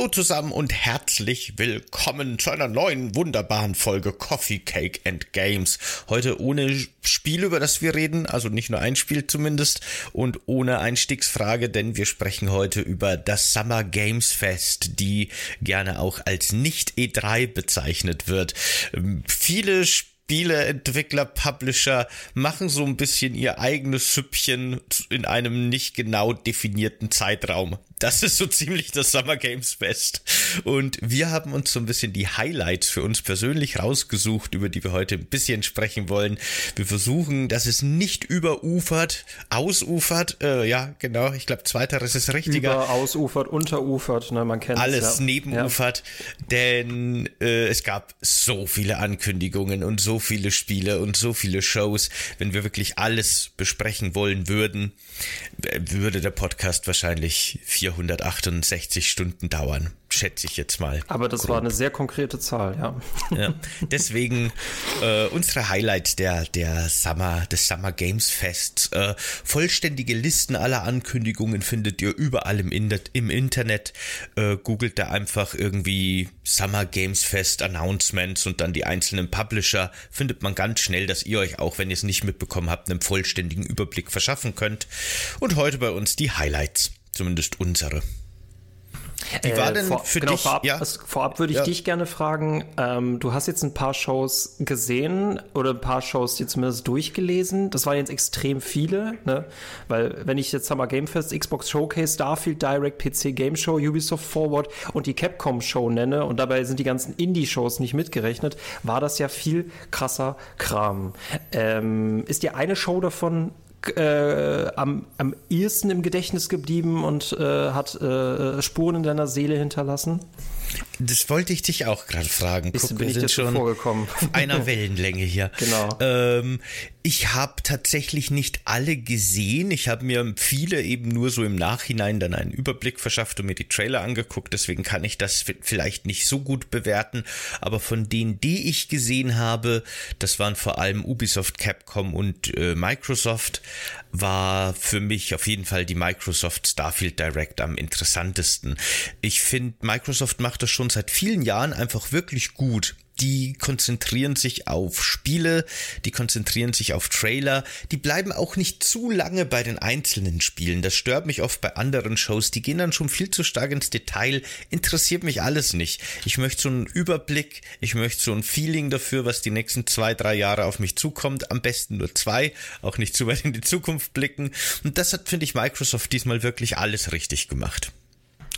Hallo zusammen und herzlich willkommen zu einer neuen wunderbaren Folge Coffee Cake and Games. Heute ohne Spiel, über das wir reden, also nicht nur ein Spiel zumindest und ohne Einstiegsfrage, denn wir sprechen heute über das Summer Games Fest, die gerne auch als nicht E3 bezeichnet wird. Ähm, viele Spiele Spieleentwickler, Publisher machen so ein bisschen ihr eigenes Süppchen in einem nicht genau definierten Zeitraum. Das ist so ziemlich das Summer Games Fest. Und wir haben uns so ein bisschen die Highlights für uns persönlich rausgesucht, über die wir heute ein bisschen sprechen wollen. Wir versuchen, dass es nicht überufert, ausufert. Äh, ja, genau. Ich glaube, zweiteres ist richtiger. Über, ausufert, unterufert. Ne, man kennt Alles ja. nebenufert. Ja. Denn äh, es gab so viele Ankündigungen und so viele Spiele und so viele Shows. Wenn wir wirklich alles besprechen wollen würden, würde der Podcast wahrscheinlich vier 468 Stunden dauern, schätze ich jetzt mal. Aber das grob. war eine sehr konkrete Zahl, ja. ja deswegen äh, unsere Highlights der, der Summer, des Summer Games Fest. Äh, vollständige Listen aller Ankündigungen findet ihr überall im, In im Internet. Äh, googelt da einfach irgendwie Summer Games Fest Announcements und dann die einzelnen Publisher. Findet man ganz schnell, dass ihr euch auch, wenn ihr es nicht mitbekommen habt, einen vollständigen Überblick verschaffen könnt. Und heute bei uns die Highlights zumindest unsere. Wie war äh, denn vor, für genau, dich? Vorab, ja. also vorab würde ich ja. dich gerne fragen, ähm, du hast jetzt ein paar Shows gesehen oder ein paar Shows dir zumindest durchgelesen. Das waren jetzt extrem viele, ne? Weil wenn ich jetzt Summer Game Fest, Xbox Showcase, Starfield Direct, PC Game Show, Ubisoft Forward und die Capcom Show nenne und dabei sind die ganzen Indie-Shows nicht mitgerechnet, war das ja viel krasser Kram. Ähm, ist dir eine Show davon äh, am, am ehesten im Gedächtnis geblieben und äh, hat äh, Spuren in deiner Seele hinterlassen? Das wollte ich dich auch gerade fragen. Guck, wir sind schon vorgekommen. auf einer Wellenlänge hier. Genau. Ähm, ich habe tatsächlich nicht alle gesehen. Ich habe mir viele eben nur so im Nachhinein dann einen Überblick verschafft und mir die Trailer angeguckt. Deswegen kann ich das vielleicht nicht so gut bewerten. Aber von denen, die ich gesehen habe, das waren vor allem Ubisoft, Capcom und äh, Microsoft, war für mich auf jeden Fall die Microsoft Starfield Direct am interessantesten. Ich finde, Microsoft macht das schon seit vielen Jahren einfach wirklich gut die konzentrieren sich auf Spiele, die konzentrieren sich auf Trailer, die bleiben auch nicht zu lange bei den einzelnen Spielen. Das stört mich oft bei anderen Shows, die gehen dann schon viel zu stark ins Detail, interessiert mich alles nicht. Ich möchte so einen Überblick, ich möchte so ein Feeling dafür, was die nächsten zwei, drei Jahre auf mich zukommt, am besten nur zwei, auch nicht zu weit in die Zukunft blicken. Und das hat, finde ich, Microsoft diesmal wirklich alles richtig gemacht.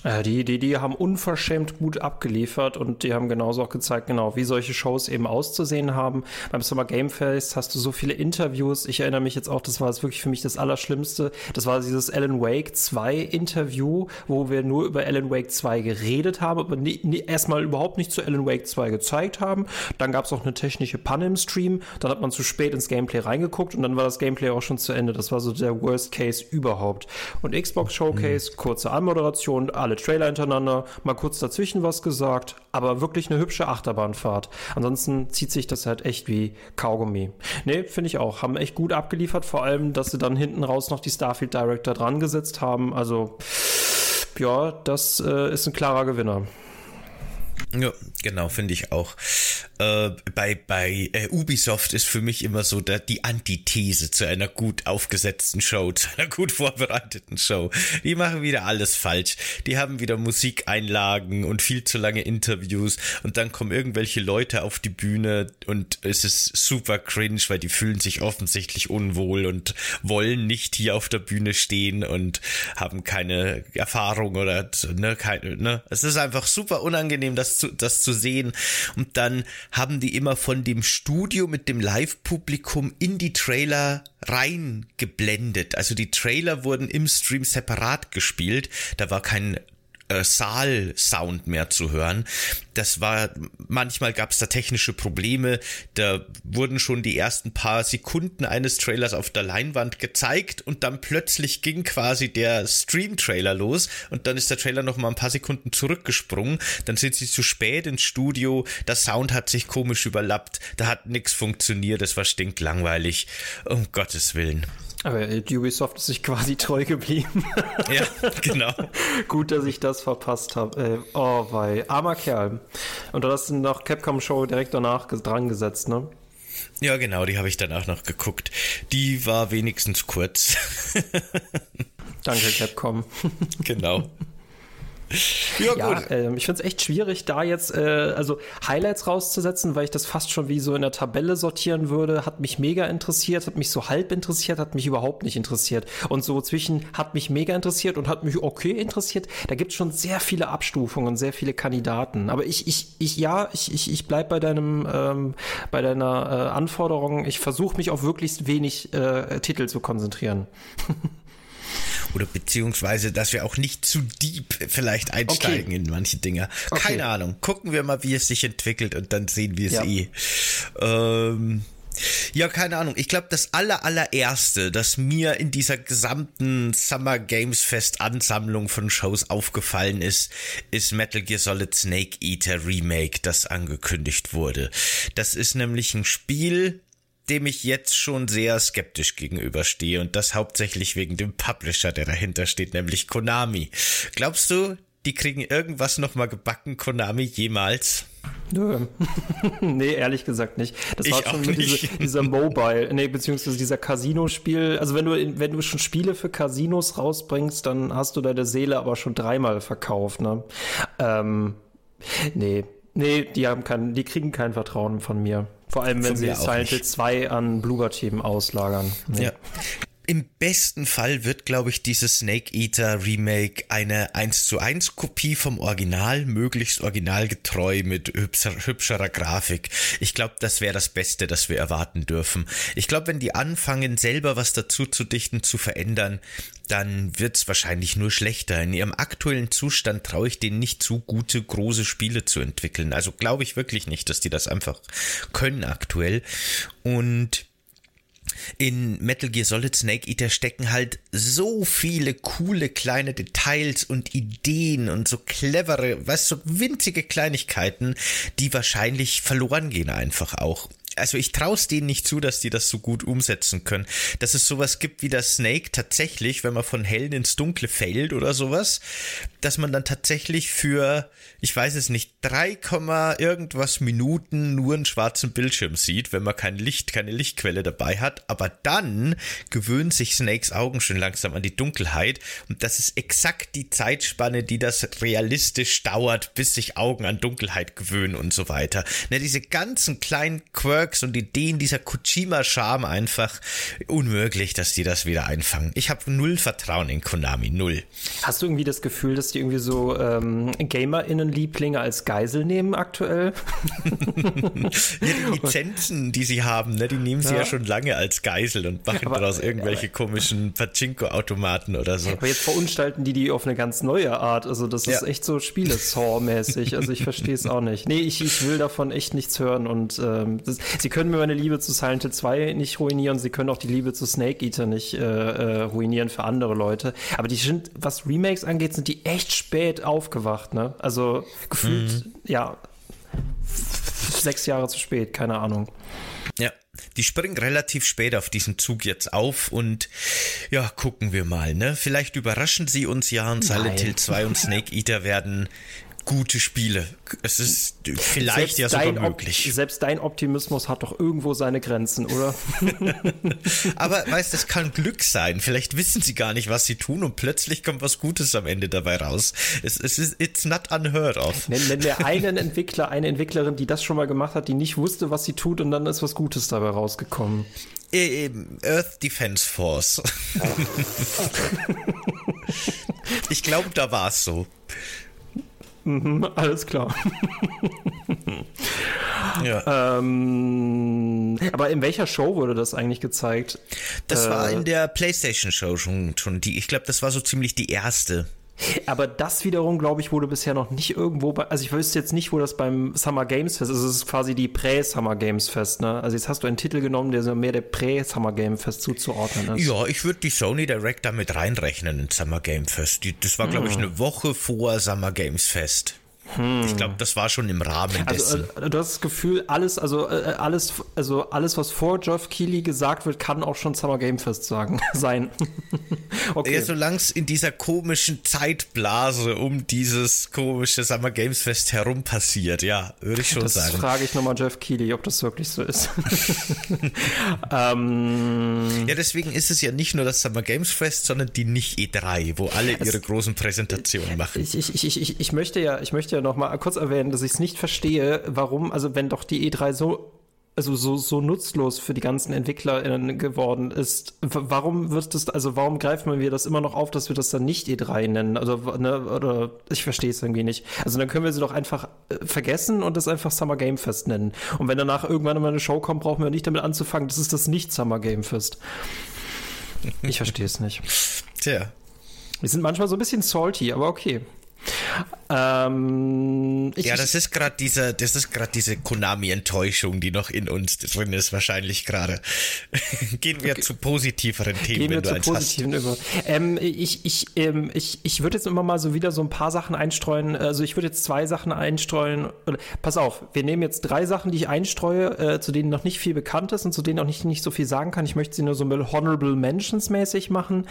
Äh, die, die, die haben unverschämt gut abgeliefert und die haben genauso auch gezeigt, genau, wie solche Shows eben auszusehen haben. Beim Summer Game Fest hast du so viele Interviews. Ich erinnere mich jetzt auch, das war jetzt wirklich für mich das Allerschlimmste. Das war dieses Alan Wake 2 Interview, wo wir nur über Alan Wake 2 geredet haben, aber nie, nie, erstmal überhaupt nicht zu Alan Wake 2 gezeigt haben. Dann gab es auch eine technische Panne im Stream. Dann hat man zu spät ins Gameplay reingeguckt und dann war das Gameplay auch schon zu Ende. Das war so der Worst Case überhaupt. Und Xbox Showcase, mhm. kurze Anmoderation, alle alle Trailer hintereinander, mal kurz dazwischen was gesagt, aber wirklich eine hübsche Achterbahnfahrt. Ansonsten zieht sich das halt echt wie Kaugummi. Nee, finde ich auch. Haben echt gut abgeliefert, vor allem, dass sie dann hinten raus noch die Starfield Director dran gesetzt haben. Also, ja, das äh, ist ein klarer Gewinner. Ja, genau, finde ich auch. Äh, bei bei äh, Ubisoft ist für mich immer so der, die Antithese zu einer gut aufgesetzten Show, zu einer gut vorbereiteten Show. Die machen wieder alles falsch. Die haben wieder Musikeinlagen und viel zu lange Interviews und dann kommen irgendwelche Leute auf die Bühne und es ist super cringe, weil die fühlen sich offensichtlich unwohl und wollen nicht hier auf der Bühne stehen und haben keine Erfahrung oder ne, keine, ne. Es ist einfach super unangenehm, das zu, das zu sehen und dann haben die immer von dem Studio mit dem Live-Publikum in die Trailer reingeblendet. Also die Trailer wurden im Stream separat gespielt. Da war kein äh, Saal-Sound mehr zu hören. Das war, manchmal gab es da technische Probleme. Da wurden schon die ersten paar Sekunden eines Trailers auf der Leinwand gezeigt und dann plötzlich ging quasi der Stream-Trailer los und dann ist der Trailer noch mal ein paar Sekunden zurückgesprungen. Dann sind sie zu spät ins Studio. Der Sound hat sich komisch überlappt. Da hat nichts funktioniert. Das war stinklangweilig. Um Gottes Willen. Aber Ubisoft ist sich quasi treu geblieben. Ja, genau. Gut, dass ich das verpasst habe. Äh, oh, wei. Armer Kerl. Und du hast noch Capcom-Show direkt danach dran gesetzt, ne? Ja, genau, die habe ich danach noch geguckt. Die war wenigstens kurz. Danke, Capcom. genau. Ja, ja äh, ich finde es echt schwierig, da jetzt äh, also Highlights rauszusetzen, weil ich das fast schon wie so in der Tabelle sortieren würde. Hat mich mega interessiert, hat mich so halb interessiert, hat mich überhaupt nicht interessiert. Und so zwischen hat mich mega interessiert und hat mich okay interessiert, da gibt es schon sehr viele Abstufungen, sehr viele Kandidaten. Aber ich, ich, ich, ja, ich, ich, ich bleib bei deinem, ähm, bei deiner äh, Anforderung. Ich versuche mich auf möglichst wenig äh, Titel zu konzentrieren. Oder beziehungsweise, dass wir auch nicht zu deep vielleicht einsteigen okay. in manche Dinge. Keine okay. Ahnung. Gucken wir mal, wie es sich entwickelt und dann sehen wir es ja. eh. Ähm, ja, keine Ahnung. Ich glaube, das aller, allererste, das mir in dieser gesamten Summer Games Fest Ansammlung von Shows aufgefallen ist, ist Metal Gear Solid Snake Eater Remake, das angekündigt wurde. Das ist nämlich ein Spiel, dem ich jetzt schon sehr skeptisch gegenüberstehe und das hauptsächlich wegen dem Publisher, der dahinter steht, nämlich Konami. Glaubst du, die kriegen irgendwas nochmal gebacken, Konami, jemals? Nö. nee, ehrlich gesagt nicht. Das ich war schon diese, dieser Mobile, nee, beziehungsweise dieser Casino-Spiel. Also wenn du, wenn du schon Spiele für Casinos rausbringst, dann hast du deine Seele aber schon dreimal verkauft, ne? Ähm, nee. Nee, die haben kein, die kriegen kein Vertrauen von mir. Vor allem, wenn sie Silent Hill 2 an Bloober Team auslagern. Nee. Ja. Im besten Fall wird, glaube ich, dieses Snake Eater Remake eine 1 zu 1 Kopie vom Original, möglichst originalgetreu mit hübscher, hübscherer Grafik. Ich glaube, das wäre das Beste, das wir erwarten dürfen. Ich glaube, wenn die anfangen, selber was dazu zu dichten, zu verändern, dann wird's wahrscheinlich nur schlechter. In ihrem aktuellen Zustand traue ich denen nicht zu, gute, große Spiele zu entwickeln. Also glaube ich wirklich nicht, dass die das einfach können aktuell. Und in Metal Gear Solid Snake Eater stecken halt so viele coole kleine Details und Ideen und so clevere, weißt du, so winzige Kleinigkeiten, die wahrscheinlich verloren gehen einfach auch also ich traue es denen nicht zu, dass die das so gut umsetzen können. Dass es sowas gibt wie das Snake tatsächlich, wenn man von hellen ins Dunkle fällt oder sowas, dass man dann tatsächlich für, ich weiß es nicht, 3, irgendwas Minuten nur einen schwarzen Bildschirm sieht, wenn man kein Licht, keine Lichtquelle dabei hat. Aber dann gewöhnt sich Snakes Augen schon langsam an die Dunkelheit. Und das ist exakt die Zeitspanne, die das realistisch dauert, bis sich Augen an Dunkelheit gewöhnen und so weiter. Ne, diese ganzen kleinen Quirks und Ideen dieser Kojima-Charme einfach unmöglich, dass die das wieder einfangen. Ich habe null Vertrauen in Konami, null. Hast du irgendwie das Gefühl, dass die irgendwie so ähm, GamerInnen-Lieblinge als Geisel nehmen aktuell? ja, die Lizenzen, die sie haben, ne, die nehmen sie ja. ja schon lange als Geisel und machen aber, daraus irgendwelche aber, komischen Pachinko-Automaten oder so. Aber jetzt verunstalten die die auf eine ganz neue Art. Also das ist ja. echt so Spiele-Saw-mäßig. Also ich verstehe es auch nicht. Nee, ich, ich will davon echt nichts hören und ähm, das, sie können mir meine Liebe zu Silent Hill 2 nicht ruinieren, sie können auch die Liebe zu Snake Eater nicht äh, äh, ruinieren für andere Leute. Aber die sind, was Remakes angeht, sind die echt spät aufgewacht, ne? Also gefühlt, mhm. ja, sechs Jahre zu spät, keine Ahnung. Ja, die springen relativ spät auf diesen Zug jetzt auf und ja, gucken wir mal, ne? Vielleicht überraschen sie uns ja und Silent Hill 2 und Snake Eater werden gute Spiele. Es ist vielleicht selbst ja sogar möglich. selbst dein Optimismus hat doch irgendwo seine Grenzen, oder? Aber weißt, das kann Glück sein. Vielleicht wissen sie gar nicht, was sie tun und plötzlich kommt was Gutes am Ende dabei raus. Es, es ist it's not unheard of. Nenn, nenn mir einen Entwickler, eine Entwicklerin, die das schon mal gemacht hat, die nicht wusste, was sie tut und dann ist was Gutes dabei rausgekommen. Äh, Earth Defense Force. ich glaube, da war es so. Mhm, alles klar. ja. Ähm, aber in welcher Show wurde das eigentlich gezeigt? Das äh, war in der PlayStation Show schon, schon die. Ich glaube, das war so ziemlich die erste. Aber das wiederum, glaube ich, wurde bisher noch nicht irgendwo bei, also ich wüsste jetzt nicht, wo das beim Summer Games Fest ist. Es ist quasi die Prä-Summer Games Fest, ne? Also jetzt hast du einen Titel genommen, der so mehr der Prä-Summer Game Fest zuzuordnen ist. Ja, ich würde die Sony Direct damit reinrechnen in Summer Game Fest. Die, das war, glaube ich, hm. eine Woche vor Summer Games Fest. Hm. Ich glaube, das war schon im Rahmen also, dessen. Also, du hast das Gefühl, alles, also äh, alles, also alles, was vor Geoff Keighley gesagt wird, kann auch schon Summer Game Fest sagen sein. okay. Ja, solange es in dieser komischen Zeitblase um dieses komische Summer Games Fest herum passiert, ja, würde ich schon das sagen. Das frage ich nochmal Jeff Keighley, ob das wirklich so ist. ähm, ja, deswegen ist es ja nicht nur das Summer Games Fest, sondern die nicht E3, wo alle ihre großen Präsentationen machen. Ich, ich, ich, ich, ich möchte ja, ich möchte ja noch mal kurz erwähnen, dass ich es nicht verstehe, warum, also wenn doch die E3 so also so, so nutzlos für die ganzen EntwicklerInnen geworden ist. Warum wird das, also warum greifen wir das immer noch auf, dass wir das dann nicht E3 nennen? Also, ne, oder ich verstehe es irgendwie nicht. Also dann können wir sie doch einfach äh, vergessen und das einfach Summer Game Fest nennen. Und wenn danach irgendwann mal eine Show kommt, brauchen wir nicht damit anzufangen, das ist das nicht Summer Game Fest. Ich verstehe es nicht. Tja. Wir sind manchmal so ein bisschen salty, aber okay. Ähm, ja, das ist gerade diese, das ist gerade diese Konami-Enttäuschung, die noch in uns drin ist, wahrscheinlich gerade. Gehen wir okay. zu positiveren Themen, Gehen wir zu positiven hast. über. Ähm, ich, ich, ähm, ich, ich würde jetzt immer mal so wieder so ein paar Sachen einstreuen. Also ich würde jetzt zwei Sachen einstreuen. Pass auf, wir nehmen jetzt drei Sachen, die ich einstreue, äh, zu denen noch nicht viel bekannt ist und zu denen auch nicht, nicht so viel sagen kann. Ich möchte sie nur so Honorable Mentions mäßig machen.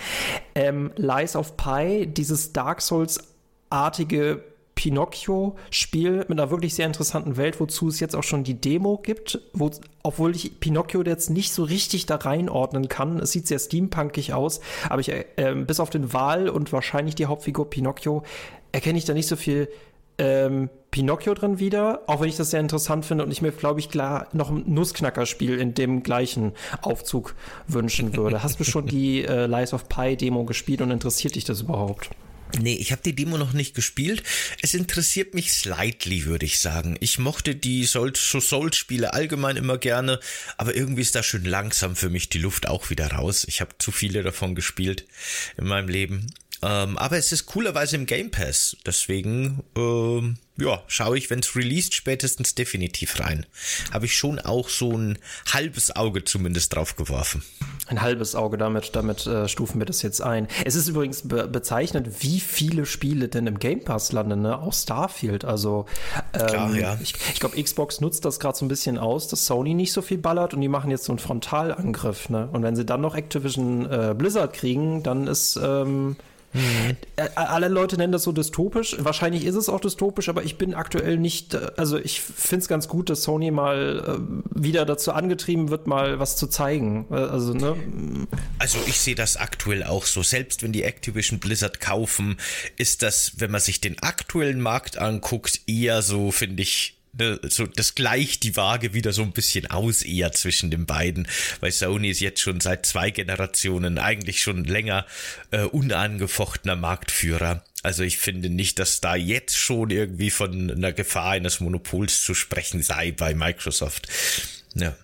Ähm, Lies of Pi, dieses Dark Souls artige Pinocchio-Spiel mit einer wirklich sehr interessanten Welt, wozu es jetzt auch schon die Demo gibt, wo, obwohl ich Pinocchio jetzt nicht so richtig da reinordnen kann. Es sieht sehr steampunkig aus, aber ich, äh, bis auf den Wal und wahrscheinlich die Hauptfigur Pinocchio erkenne ich da nicht so viel ähm, Pinocchio drin wieder, auch wenn ich das sehr interessant finde und ich mir, glaube ich, klar noch ein Nussknacker-Spiel in dem gleichen Aufzug wünschen würde. Hast du schon die äh, Lies of Pi Demo gespielt und interessiert dich das überhaupt? Nee, ich habe die Demo noch nicht gespielt. Es interessiert mich slightly, würde ich sagen. Ich mochte die Souls-Spiele allgemein immer gerne, aber irgendwie ist da schon langsam für mich die Luft auch wieder raus. Ich habe zu viele davon gespielt in meinem Leben. Ähm, aber es ist coolerweise im Game Pass. Deswegen, ähm, ja, schaue ich, wenn es released, spätestens definitiv rein. Habe ich schon auch so ein halbes Auge zumindest drauf geworfen. Ein halbes Auge, damit, damit äh, stufen wir das jetzt ein. Es ist übrigens be bezeichnet, wie viele Spiele denn im Game Pass landen, ne? Auch Starfield. Also ähm, Klar, ja. ich, ich glaube, Xbox nutzt das gerade so ein bisschen aus, dass Sony nicht so viel ballert und die machen jetzt so einen Frontalangriff. Ne? Und wenn sie dann noch Activision äh, Blizzard kriegen, dann ist ähm, Mhm. Alle Leute nennen das so dystopisch. Wahrscheinlich ist es auch dystopisch, aber ich bin aktuell nicht, äh, also ich finde es ganz gut, dass Sony mal äh, wieder dazu angetrieben wird, mal was zu zeigen. Äh, also, ne? Also ich sehe das aktuell auch so. Selbst wenn die Activision Blizzard kaufen, ist das, wenn man sich den aktuellen Markt anguckt, eher so, finde ich, so das gleicht die Waage wieder so ein bisschen aus eher zwischen den beiden, weil Sony ist jetzt schon seit zwei Generationen eigentlich schon länger äh, unangefochtener Marktführer. Also ich finde nicht, dass da jetzt schon irgendwie von einer Gefahr eines Monopols zu sprechen sei bei Microsoft. Ja.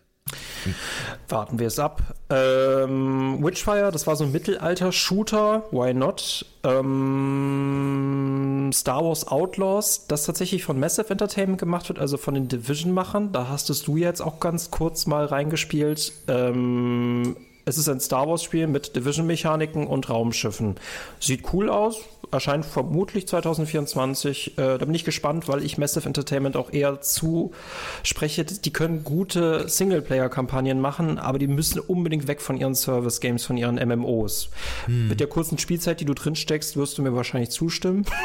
Warten wir es ab. Ähm, Witchfire, das war so ein Mittelalter-Shooter. Why not? Ähm, Star Wars Outlaws, das tatsächlich von Massive Entertainment gemacht wird, also von den Division-Machern. Da hastest du jetzt auch ganz kurz mal reingespielt. Ähm, es ist ein Star Wars-Spiel mit Division-Mechaniken und Raumschiffen. Sieht cool aus, erscheint vermutlich 2024. Äh, da bin ich gespannt, weil ich Massive Entertainment auch eher zuspreche. Die können gute Singleplayer-Kampagnen machen, aber die müssen unbedingt weg von ihren Service-Games, von ihren MMOs. Hm. Mit der kurzen Spielzeit, die du drin steckst, wirst du mir wahrscheinlich zustimmen.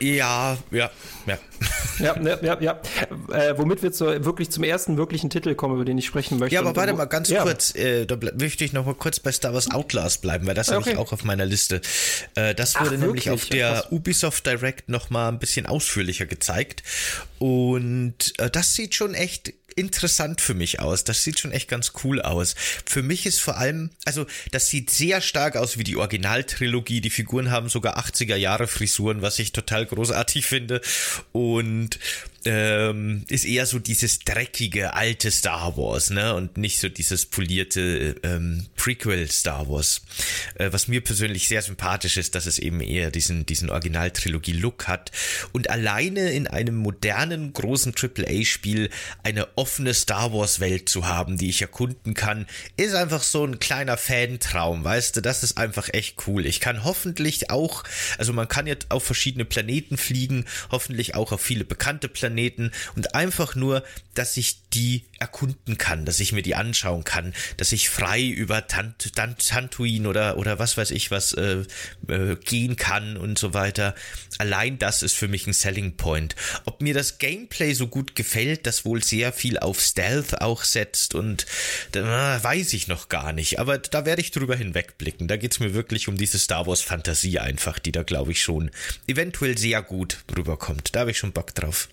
ja, ja, ja. Ja, ja, ja. ja. Äh, womit wir zu, wirklich zum ersten wirklichen Titel kommen, über den ich sprechen möchte. Ja, aber warte mal ganz ja. kurz. Äh, da möchte ich noch mal kurz bei Star Wars Outlast bleiben, weil das okay. habe ich auch auf meiner Liste. Äh, das wurde Ach, nämlich auf der Ubisoft Direct noch mal ein bisschen ausführlicher gezeigt. Und äh, das sieht schon echt interessant für mich aus. Das sieht schon echt ganz cool aus. Für mich ist vor allem, also das sieht sehr stark aus wie die Originaltrilogie. Die Figuren haben sogar 80er Jahre Frisuren, was ich total großartig finde. Und ähm, ist eher so dieses dreckige alte Star Wars, ne? Und nicht so dieses polierte ähm, Prequel Star Wars. Äh, was mir persönlich sehr sympathisch ist, dass es eben eher diesen, diesen Originaltrilogie-Look hat. Und alleine in einem modernen, großen AAA-Spiel eine offene Star Wars-Welt zu haben, die ich erkunden kann, ist einfach so ein kleiner Fantraum, weißt du? Das ist einfach echt cool. Ich kann hoffentlich auch, also man kann jetzt auf verschiedene Planeten fliegen, hoffentlich auch auf viele bekannte Planeten und einfach nur, dass ich die erkunden kann, dass ich mir die anschauen kann, dass ich frei über Tant Tant Tantuin oder, oder was weiß ich was äh, äh, gehen kann und so weiter. Allein das ist für mich ein Selling Point. Ob mir das Gameplay so gut gefällt, das wohl sehr viel auf Stealth auch setzt und äh, weiß ich noch gar nicht. Aber da werde ich drüber hinwegblicken. Da geht's mir wirklich um diese Star Wars Fantasie einfach, die da glaube ich schon eventuell sehr gut rüberkommt. Da habe ich schon Bock drauf.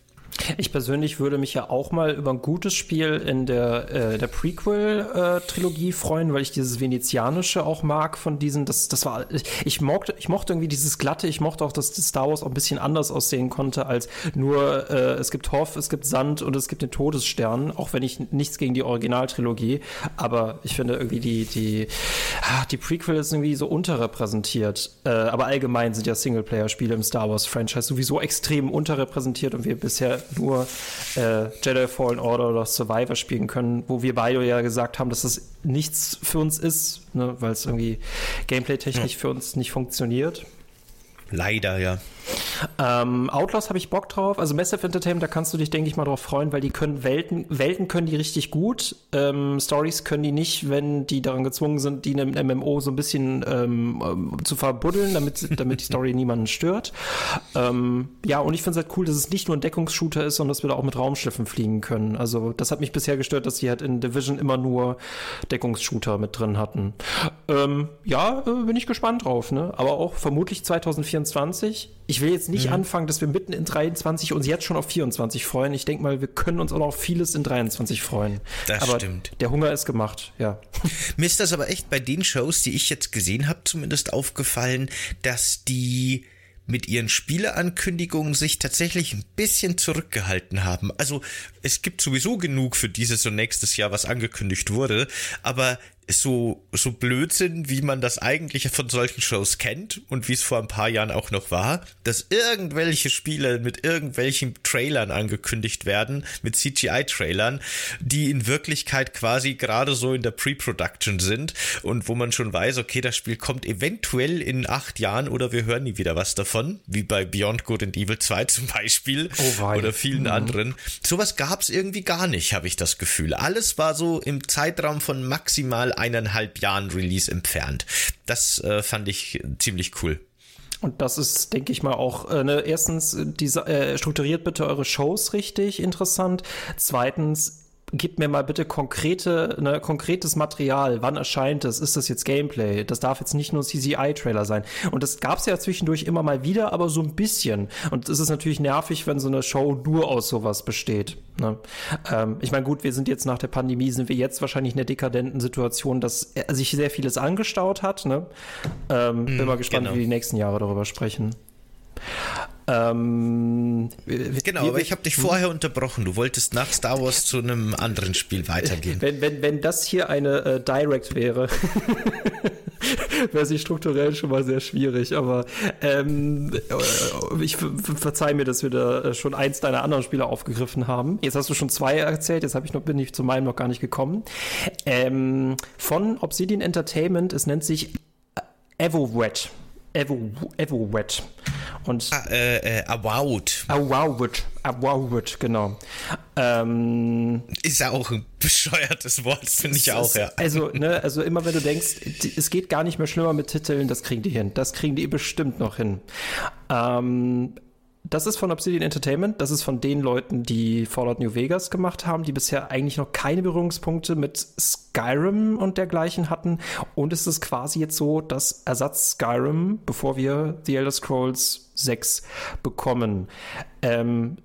Ich persönlich würde mich ja auch mal über ein gutes Spiel in der, äh, der Prequel-Trilogie äh, freuen, weil ich dieses Venezianische auch mag von diesen, das, das war, ich mochte, ich mochte irgendwie dieses Glatte, ich mochte auch, dass Star Wars auch ein bisschen anders aussehen konnte als nur, äh, es gibt Hoff, es gibt Sand und es gibt den Todesstern, auch wenn ich nichts gegen die Originaltrilogie, aber ich finde irgendwie die, die, ah, die Prequel ist irgendwie so unterrepräsentiert, äh, aber allgemein sind ja Singleplayer-Spiele im Star Wars-Franchise sowieso extrem unterrepräsentiert und wir bisher nur äh, Jedi Fallen Order oder Survivor spielen können, wo wir beide ja gesagt haben, dass das nichts für uns ist, ne, weil es irgendwie gameplay-technisch ja. für uns nicht funktioniert. Leider, ja. Ähm, Outlaws habe ich Bock drauf. Also Massive Entertainment, da kannst du dich, denke ich mal, drauf freuen, weil die können Welten, Welten können die richtig gut. Ähm, Stories können die nicht, wenn die daran gezwungen sind, die in einem MMO so ein bisschen ähm, ähm, zu verbuddeln, damit, damit die Story niemanden stört. Ähm, ja, und ich finde es halt cool, dass es nicht nur ein Deckungsshooter ist, sondern dass wir da auch mit Raumschiffen fliegen können. Also das hat mich bisher gestört, dass die halt in Division immer nur Deckungsshooter mit drin hatten. Ähm, ja, äh, bin ich gespannt drauf, ne? Aber auch vermutlich 2024. Ich will jetzt nicht mhm. anfangen, dass wir mitten in 23 uns jetzt schon auf 24 freuen. Ich denke mal, wir können uns auch noch auf vieles in 23 freuen. Das aber stimmt. Der Hunger ist gemacht, ja. Mir ist das aber echt bei den Shows, die ich jetzt gesehen habe, zumindest aufgefallen, dass die mit ihren Spieleankündigungen sich tatsächlich ein bisschen zurückgehalten haben. Also es gibt sowieso genug für dieses und nächstes Jahr, was angekündigt wurde, aber so, so Blödsinn, wie man das eigentlich von solchen Shows kennt und wie es vor ein paar Jahren auch noch war, dass irgendwelche Spiele mit irgendwelchen Trailern angekündigt werden, mit CGI-Trailern, die in Wirklichkeit quasi gerade so in der Pre-Production sind und wo man schon weiß, okay, das Spiel kommt eventuell in acht Jahren oder wir hören nie wieder was davon, wie bei Beyond Good and Evil 2 zum Beispiel oh, oder vielen mhm. anderen. Sowas gab es irgendwie gar nicht, habe ich das Gefühl. Alles war so im Zeitraum von maximal eineinhalb Jahren Release entfernt. Das äh, fand ich ziemlich cool. Und das ist, denke ich mal, auch äh, ne, erstens, diese, äh, strukturiert bitte eure Shows richtig interessant. Zweitens, gib mir mal bitte konkrete, ne, konkretes Material. Wann erscheint es? Ist das jetzt Gameplay? Das darf jetzt nicht nur CGI-Trailer sein. Und das gab es ja zwischendurch immer mal wieder, aber so ein bisschen. Und es ist natürlich nervig, wenn so eine Show nur aus sowas besteht. Ne? Ähm, ich meine, gut, wir sind jetzt nach der Pandemie, sind wir jetzt wahrscheinlich in der dekadenten Situation, dass sich sehr vieles angestaut hat. Ne? Ähm, mm, bin mal gespannt, genau. wie die nächsten Jahre darüber sprechen. Ähm, genau, aber ich habe dich vorher unterbrochen. Du wolltest nach Star Wars zu einem anderen Spiel weitergehen. Wenn, wenn, wenn das hier eine äh, Direct wäre, wäre sie strukturell schon mal sehr schwierig. Aber ähm, äh, ich verzeih mir, dass wir da äh, schon eins deiner anderen Spiele aufgegriffen haben. Jetzt hast du schon zwei erzählt, jetzt ich noch, bin ich zu meinem noch gar nicht gekommen. Ähm, von Obsidian Entertainment, es nennt sich EvoWet. Evo, EvoWet. Und ah, äh, äh, Avowed. Avowed. Avowed, genau. Ähm, ist ja auch ein bescheuertes Wort, finde ich auch, ja. Also, ne, also immer wenn du denkst, es geht gar nicht mehr schlimmer mit Titeln, das kriegen die hin. Das kriegen die bestimmt noch hin. Ähm, das ist von Obsidian Entertainment. Das ist von den Leuten, die Fallout New Vegas gemacht haben, die bisher eigentlich noch keine Berührungspunkte mit Skyrim und dergleichen hatten. Und es ist quasi jetzt so, dass Ersatz Skyrim, bevor wir The Elder Scrolls 6 bekommen. Ähm,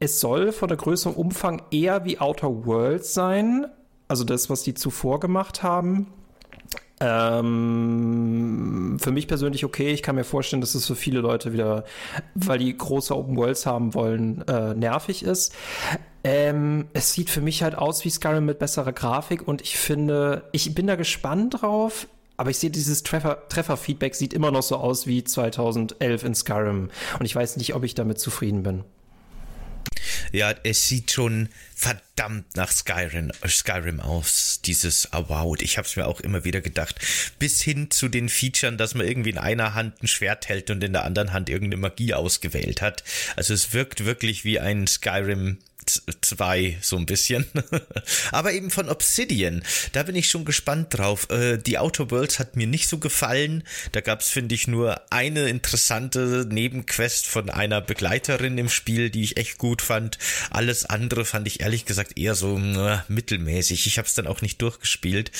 es soll von der Größe und Umfang eher wie Outer Worlds sein. Also das, was die zuvor gemacht haben. Ähm, für mich persönlich okay. Ich kann mir vorstellen, dass es für viele Leute wieder, weil die große Open Worlds haben wollen, äh, nervig ist. Ähm, es sieht für mich halt aus wie Skyrim mit besserer Grafik und ich finde, ich bin da gespannt drauf. Aber ich sehe, dieses Treffer, Treffer-Feedback sieht immer noch so aus wie 2011 in Skyrim. Und ich weiß nicht, ob ich damit zufrieden bin. Ja, es sieht schon verdammt nach Skyrim, Skyrim aus, dieses Avowed. Ich habe es mir auch immer wieder gedacht. Bis hin zu den Features, dass man irgendwie in einer Hand ein Schwert hält und in der anderen Hand irgendeine Magie ausgewählt hat. Also es wirkt wirklich wie ein Skyrim 2 so ein bisschen. Aber eben von Obsidian. Da bin ich schon gespannt drauf. Äh, die Outer Worlds hat mir nicht so gefallen. Da gab es, finde ich, nur eine interessante Nebenquest von einer Begleiterin im Spiel, die ich echt gut fand. Alles andere fand ich ehrlich gesagt eher so äh, mittelmäßig. Ich habe es dann auch nicht durchgespielt.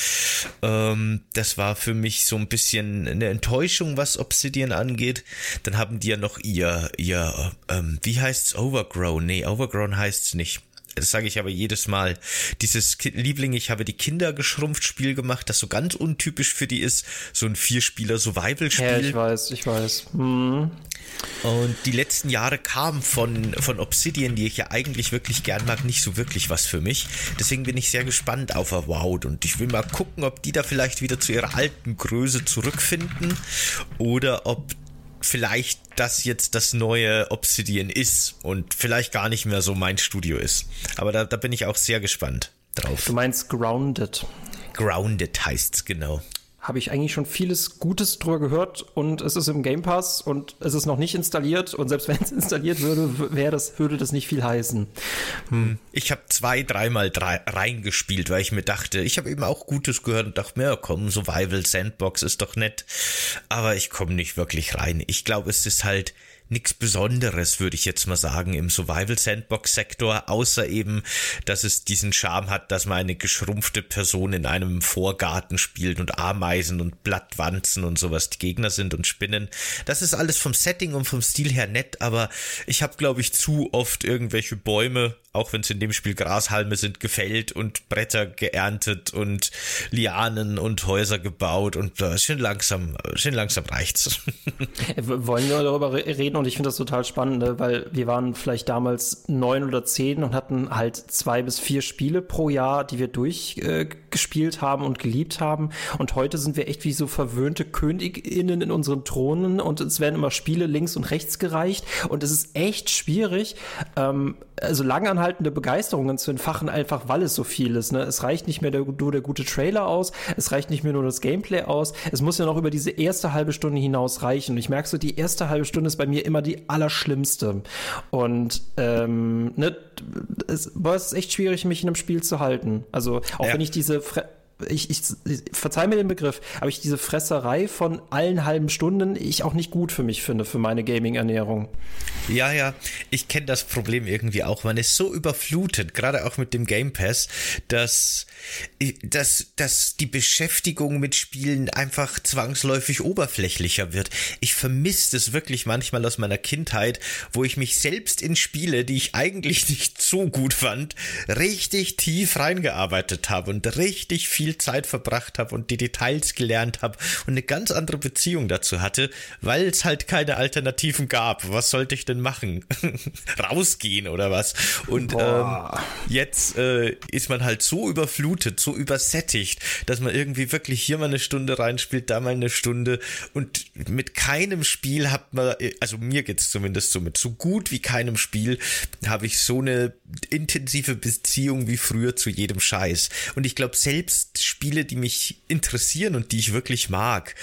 Ähm, das war für mich so ein bisschen eine Enttäuschung, was Obsidian angeht. Dann haben die ja noch ihr, ihr, ähm, wie heißt's? Overgrown. Nee, Overgrown nicht. Das sage ich aber jedes Mal. Dieses Liebling, ich habe die Kinder geschrumpft Spiel gemacht, das so ganz untypisch für die ist. So ein Vierspieler-Survival-Spiel. Ja, ich weiß, ich weiß. Hm. Und die letzten Jahre kamen von, von Obsidian, die ich ja eigentlich wirklich gern mag, nicht so wirklich was für mich. Deswegen bin ich sehr gespannt auf Avowed und ich will mal gucken, ob die da vielleicht wieder zu ihrer alten Größe zurückfinden oder ob vielleicht das jetzt das neue Obsidian ist und vielleicht gar nicht mehr so mein Studio ist. Aber da, da bin ich auch sehr gespannt drauf. Du meinst Grounded. Grounded heißt's genau habe ich eigentlich schon vieles Gutes drüber gehört und es ist im Game Pass und es ist noch nicht installiert und selbst wenn es installiert würde, wäre das, würde das nicht viel heißen. Hm. Ich habe zwei, dreimal drei, reingespielt, weil ich mir dachte, ich habe eben auch Gutes gehört und dachte mir, ja, komm, Survival Sandbox ist doch nett, aber ich komme nicht wirklich rein. Ich glaube, es ist halt nichts Besonderes, würde ich jetzt mal sagen, im Survival Sandbox Sektor, außer eben, dass es diesen Charme hat, dass man eine geschrumpfte Person in einem Vorgarten spielt und Ameisen und Blattwanzen und sowas die Gegner sind und Spinnen. Das ist alles vom Setting und vom Stil her nett, aber ich habe, glaube ich, zu oft irgendwelche Bäume auch wenn es in dem Spiel Grashalme sind, gefällt und Bretter geerntet und Lianen und Häuser gebaut und äh, schön langsam, schön langsam reicht's. Wollen wir darüber reden und ich finde das total spannend, ne? weil wir waren vielleicht damals neun oder zehn und hatten halt zwei bis vier Spiele pro Jahr, die wir durchgespielt äh, haben und geliebt haben und heute sind wir echt wie so verwöhnte KönigInnen in unseren Thronen und es werden immer Spiele links und rechts gereicht und es ist echt schwierig, ähm, also langanhaltende Begeisterungen zu entfachen, einfach weil es so viel ist. Ne? Es reicht nicht mehr der, nur der gute Trailer aus, es reicht nicht mehr nur das Gameplay aus, es muss ja noch über diese erste halbe Stunde hinaus reichen. Und ich merke so, die erste halbe Stunde ist bei mir immer die allerschlimmste. Und ähm, ne, es, boah, es ist echt schwierig, mich in einem Spiel zu halten. Also auch ja. wenn ich diese Fre ich, ich, ich verzeih mir den Begriff, aber ich diese Fresserei von allen halben Stunden ich auch nicht gut für mich finde, für meine Gaming-Ernährung. Ja, ja, ich kenne das Problem irgendwie auch. Man ist so überflutet, gerade auch mit dem Game Pass, dass, dass, dass die Beschäftigung mit Spielen einfach zwangsläufig oberflächlicher wird. Ich vermisse es wirklich manchmal aus meiner Kindheit, wo ich mich selbst in Spiele, die ich eigentlich nicht so gut fand, richtig tief reingearbeitet habe und richtig viel viel Zeit verbracht habe und die Details gelernt habe und eine ganz andere Beziehung dazu hatte, weil es halt keine Alternativen gab. Was sollte ich denn machen? Rausgehen oder was? Und ähm, jetzt äh, ist man halt so überflutet, so übersättigt, dass man irgendwie wirklich hier mal eine Stunde reinspielt, da mal eine Stunde und mit keinem Spiel hat man, also mir geht's zumindest so mit so gut wie keinem Spiel habe ich so eine intensive Beziehung wie früher zu jedem Scheiß. Und ich glaube, selbst Spiele, die mich interessieren und die ich wirklich mag,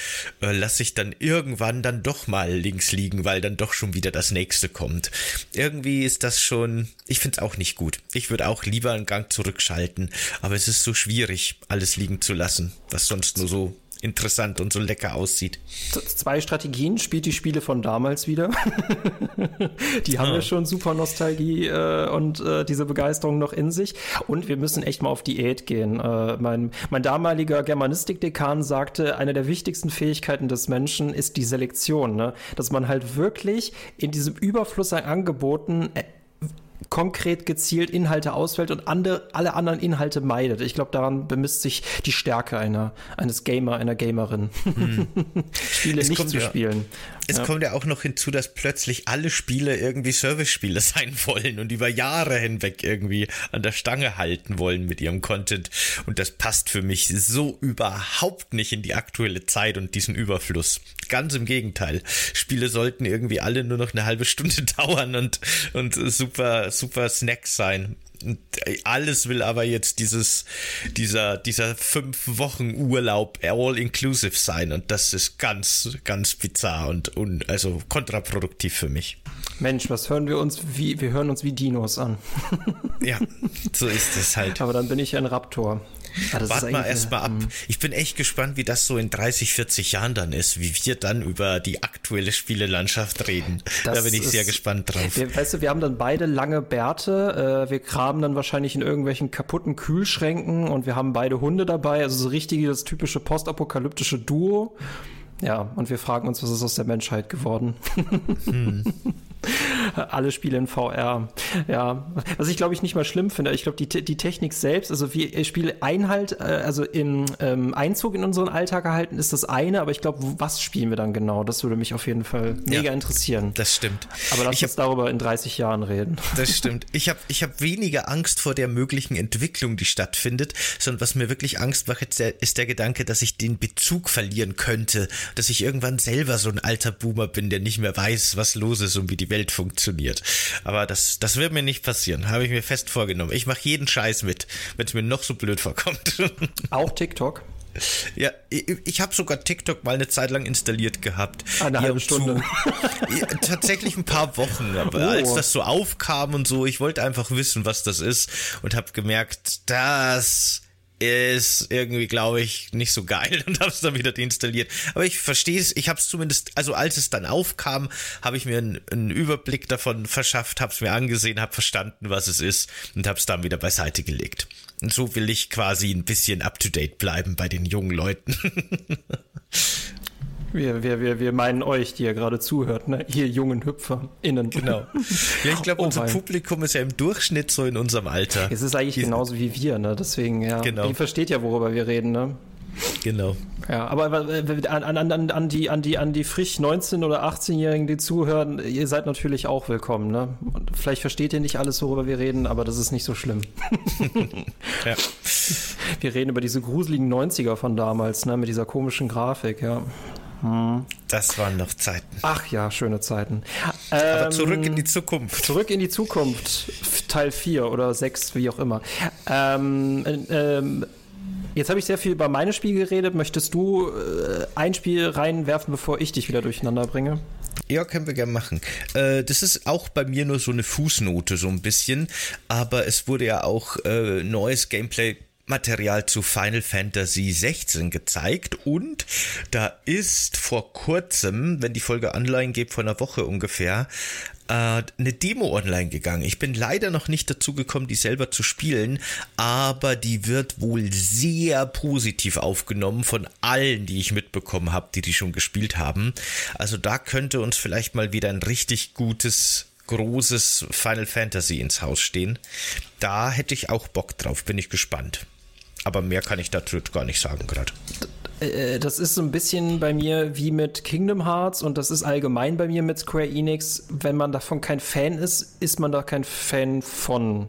äh, lasse ich dann irgendwann dann doch mal links liegen, weil dann doch schon wieder das nächste kommt. Irgendwie ist das schon, ich finde es auch nicht gut. Ich würde auch lieber einen Gang zurückschalten, aber es ist so schwierig, alles liegen zu lassen, was sonst nur so interessant und so lecker aussieht. Zwei Strategien spielt die Spiele von damals wieder. die haben ja ah. schon super Nostalgie äh, und äh, diese Begeisterung noch in sich. Und wir müssen echt mal auf Diät gehen. Äh, mein, mein damaliger Germanistikdekan sagte, eine der wichtigsten Fähigkeiten des Menschen ist die Selektion. Ne? Dass man halt wirklich in diesem Überfluss an Angeboten äh, konkret gezielt Inhalte auswählt und andere, alle anderen Inhalte meidet. Ich glaube, daran bemisst sich die Stärke einer, eines Gamer, einer Gamerin. Hm. Spiele es nicht zu ja, spielen. Es ja. kommt ja auch noch hinzu, dass plötzlich alle Spiele irgendwie Service-Spiele sein wollen und über Jahre hinweg irgendwie an der Stange halten wollen mit ihrem Content. Und das passt für mich so überhaupt nicht in die aktuelle Zeit und diesen Überfluss. Ganz im Gegenteil. Spiele sollten irgendwie alle nur noch eine halbe Stunde dauern und, und super, super Snacks sein. Alles will aber jetzt dieses, dieser, dieser fünf Wochen Urlaub all inclusive sein und das ist ganz, ganz bizarr und, und also kontraproduktiv für mich. Mensch, was hören wir uns wie, wir hören uns wie Dinos an. ja, so ist es halt. Aber dann bin ich ein Raptor. Ah, Warte mal erstmal ab. Mhm. Ich bin echt gespannt, wie das so in 30, 40 Jahren dann ist, wie wir dann über die aktuelle Spielelandschaft reden. Das da bin ich ist, sehr gespannt drauf. Wir, weißt du, wir haben dann beide lange Bärte, äh, wir graben dann wahrscheinlich in irgendwelchen kaputten Kühlschränken und wir haben beide Hunde dabei, also so richtig das typische postapokalyptische Duo. Ja, und wir fragen uns, was ist aus der Menschheit geworden? Hm. Alle Spiele in VR. Ja, was ich glaube ich nicht mal schlimm finde. Ich glaube, die, die Technik selbst, also wie Spiele Einhalt, äh, also im ähm, Einzug in unseren Alltag erhalten, ist das eine, aber ich glaube, was spielen wir dann genau? Das würde mich auf jeden Fall mega ja, interessieren. Das stimmt. Aber lass ich uns hab, darüber in 30 Jahren reden. Das stimmt. Ich habe ich hab weniger Angst vor der möglichen Entwicklung, die stattfindet, sondern was mir wirklich Angst macht, ist der, ist der Gedanke, dass ich den Bezug verlieren könnte, dass ich irgendwann selber so ein alter Boomer bin, der nicht mehr weiß, was los ist und wie die Welt funktioniert. Aber das, das wird mir nicht passieren, habe ich mir fest vorgenommen. Ich mache jeden Scheiß mit, wenn es mir noch so blöd vorkommt. Auch TikTok? Ja, ich, ich habe sogar TikTok mal eine Zeit lang installiert gehabt. Eine halbe Stunde. tatsächlich ein paar Wochen, aber oh. als das so aufkam und so, ich wollte einfach wissen, was das ist und habe gemerkt, das ist irgendwie, glaube ich, nicht so geil und habe es dann wieder deinstalliert. Aber ich verstehe es, ich habe es zumindest, also als es dann aufkam, habe ich mir einen, einen, Überblick davon verschafft, habe es mir angesehen, habe verstanden, was es ist und habe es dann wieder beiseite gelegt. Und so will ich quasi ein bisschen up-to-date bleiben bei den jungen Leuten. Wir, wir, wir, wir meinen euch, die ihr gerade zuhört, ne? Ihr jungen HüpferInnen. Genau. Ja, ich glaube, oh unser mein. Publikum ist ja im Durchschnitt so in unserem Alter. Es ist eigentlich die genauso wie wir, ne? Deswegen, ja. Genau. Die versteht ja, worüber wir reden, ne? Genau. Ja, aber an, an, an, an, die, an, die, an die frisch 19- oder 18-Jährigen, die zuhören, ihr seid natürlich auch willkommen. Ne? Und vielleicht versteht ihr nicht alles, worüber wir reden, aber das ist nicht so schlimm. ja. Wir reden über diese gruseligen 90er von damals, ne? mit dieser komischen Grafik, ja. Hm. Das waren noch Zeiten. Ach ja, schöne Zeiten. Aber ähm, zurück in die Zukunft. Zurück in die Zukunft. Teil 4 oder 6, wie auch immer. Ähm, ähm, jetzt habe ich sehr viel über meine Spiele geredet. Möchtest du äh, ein Spiel reinwerfen, bevor ich dich wieder durcheinander bringe? Ja, können wir gerne machen. Äh, das ist auch bei mir nur so eine Fußnote, so ein bisschen. Aber es wurde ja auch äh, neues Gameplay Material zu Final Fantasy 16 gezeigt und da ist vor kurzem, wenn die Folge online geht, vor einer Woche ungefähr, äh, eine Demo online gegangen. Ich bin leider noch nicht dazu gekommen, die selber zu spielen, aber die wird wohl sehr positiv aufgenommen von allen, die ich mitbekommen habe, die die schon gespielt haben. Also da könnte uns vielleicht mal wieder ein richtig gutes großes Final Fantasy ins Haus stehen. Da hätte ich auch Bock drauf, bin ich gespannt. Aber mehr kann ich dazu gar nicht sagen gerade. Äh, das ist so ein bisschen bei mir wie mit Kingdom Hearts und das ist allgemein bei mir mit Square Enix. Wenn man davon kein Fan ist, ist man da kein Fan von.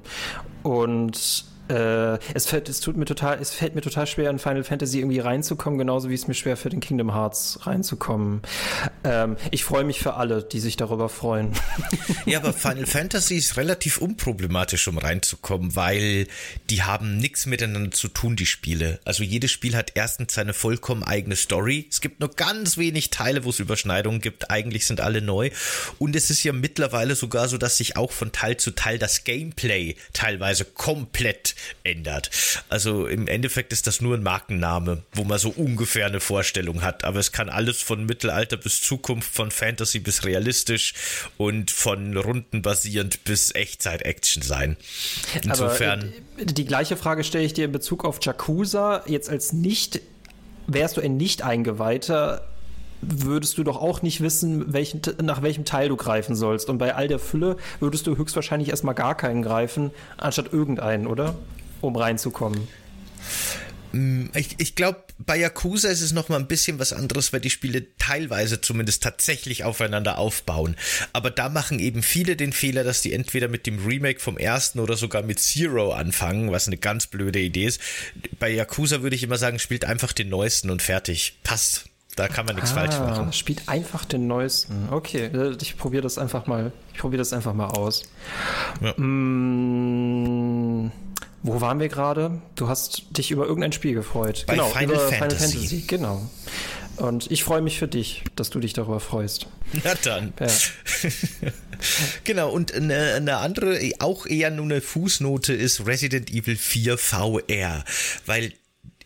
Und äh, es, fällt, es, tut mir total, es fällt mir total schwer, in Final Fantasy irgendwie reinzukommen, genauso wie es mir schwer für den Kingdom Hearts reinzukommen. Ähm, ich freue mich für alle, die sich darüber freuen. Ja, aber Final Fantasy ist relativ unproblematisch, um reinzukommen, weil die haben nichts miteinander zu tun, die Spiele. Also jedes Spiel hat erstens seine vollkommen eigene Story. Es gibt nur ganz wenig Teile, wo es Überschneidungen gibt. Eigentlich sind alle neu. Und es ist ja mittlerweile sogar so, dass sich auch von Teil zu Teil das Gameplay teilweise komplett ändert. Also im Endeffekt ist das nur ein Markenname, wo man so ungefähr eine Vorstellung hat. Aber es kann alles von Mittelalter bis Zukunft, von Fantasy bis realistisch und von Runden basierend bis Echtzeit-Action sein. Insofern. Aber die gleiche Frage stelle ich dir in Bezug auf Jakuza. Jetzt als nicht, wärst du ein nicht eingeweihter würdest du doch auch nicht wissen, welchen, nach welchem Teil du greifen sollst. Und bei all der Fülle würdest du höchstwahrscheinlich erstmal gar keinen greifen, anstatt irgendeinen, oder? Um reinzukommen. Mm, ich, ich glaube, bei Yakuza ist es noch mal ein bisschen was anderes, weil die Spiele teilweise zumindest tatsächlich aufeinander aufbauen. Aber da machen eben viele den Fehler, dass die entweder mit dem Remake vom ersten oder sogar mit Zero anfangen, was eine ganz blöde Idee ist. Bei Yakuza würde ich immer sagen, spielt einfach den neuesten und fertig. Passt. Da kann man nichts ah, falsch machen. Spielt einfach den neuesten. Okay, äh, ich probiere das einfach mal. Ich probiere das einfach mal aus. Ja. Mmh. Wo waren wir gerade? Du hast dich über irgendein Spiel gefreut. Bei genau, Final, Fantasy. Final Fantasy. Genau. Und ich freue mich für dich, dass du dich darüber freust. Na dann. Ja. genau, und eine, eine, andere, auch eher nur eine Fußnote ist Resident Evil 4 VR, weil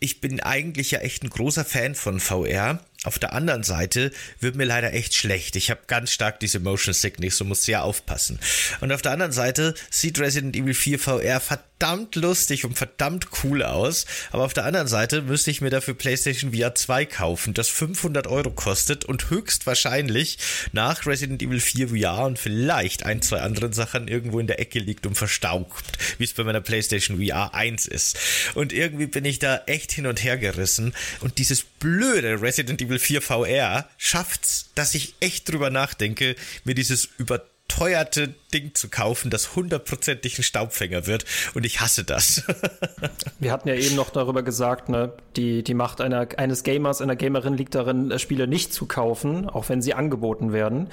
ich bin eigentlich ja echt ein großer Fan von VR auf der anderen Seite wird mir leider echt schlecht. Ich habe ganz stark diese Motion Sickness und muss sehr aufpassen. Und auf der anderen Seite sieht Resident Evil 4 VR verdammt lustig und verdammt cool aus. Aber auf der anderen Seite müsste ich mir dafür PlayStation VR 2 kaufen, das 500 Euro kostet und höchstwahrscheinlich nach Resident Evil 4 VR und vielleicht ein, zwei anderen Sachen irgendwo in der Ecke liegt und verstaubt, wie es bei meiner PlayStation VR 1 ist. Und irgendwie bin ich da echt hin und her gerissen. Und dieses blöde Resident Evil 4 VR schafft's, dass ich echt drüber nachdenke, mir dieses überteuerte Ding zu kaufen, das hundertprozentig ein Staubfänger wird. Und ich hasse das. Wir hatten ja eben noch darüber gesagt, ne, die, die Macht einer, eines Gamers, einer Gamerin liegt darin, Spiele nicht zu kaufen, auch wenn sie angeboten werden.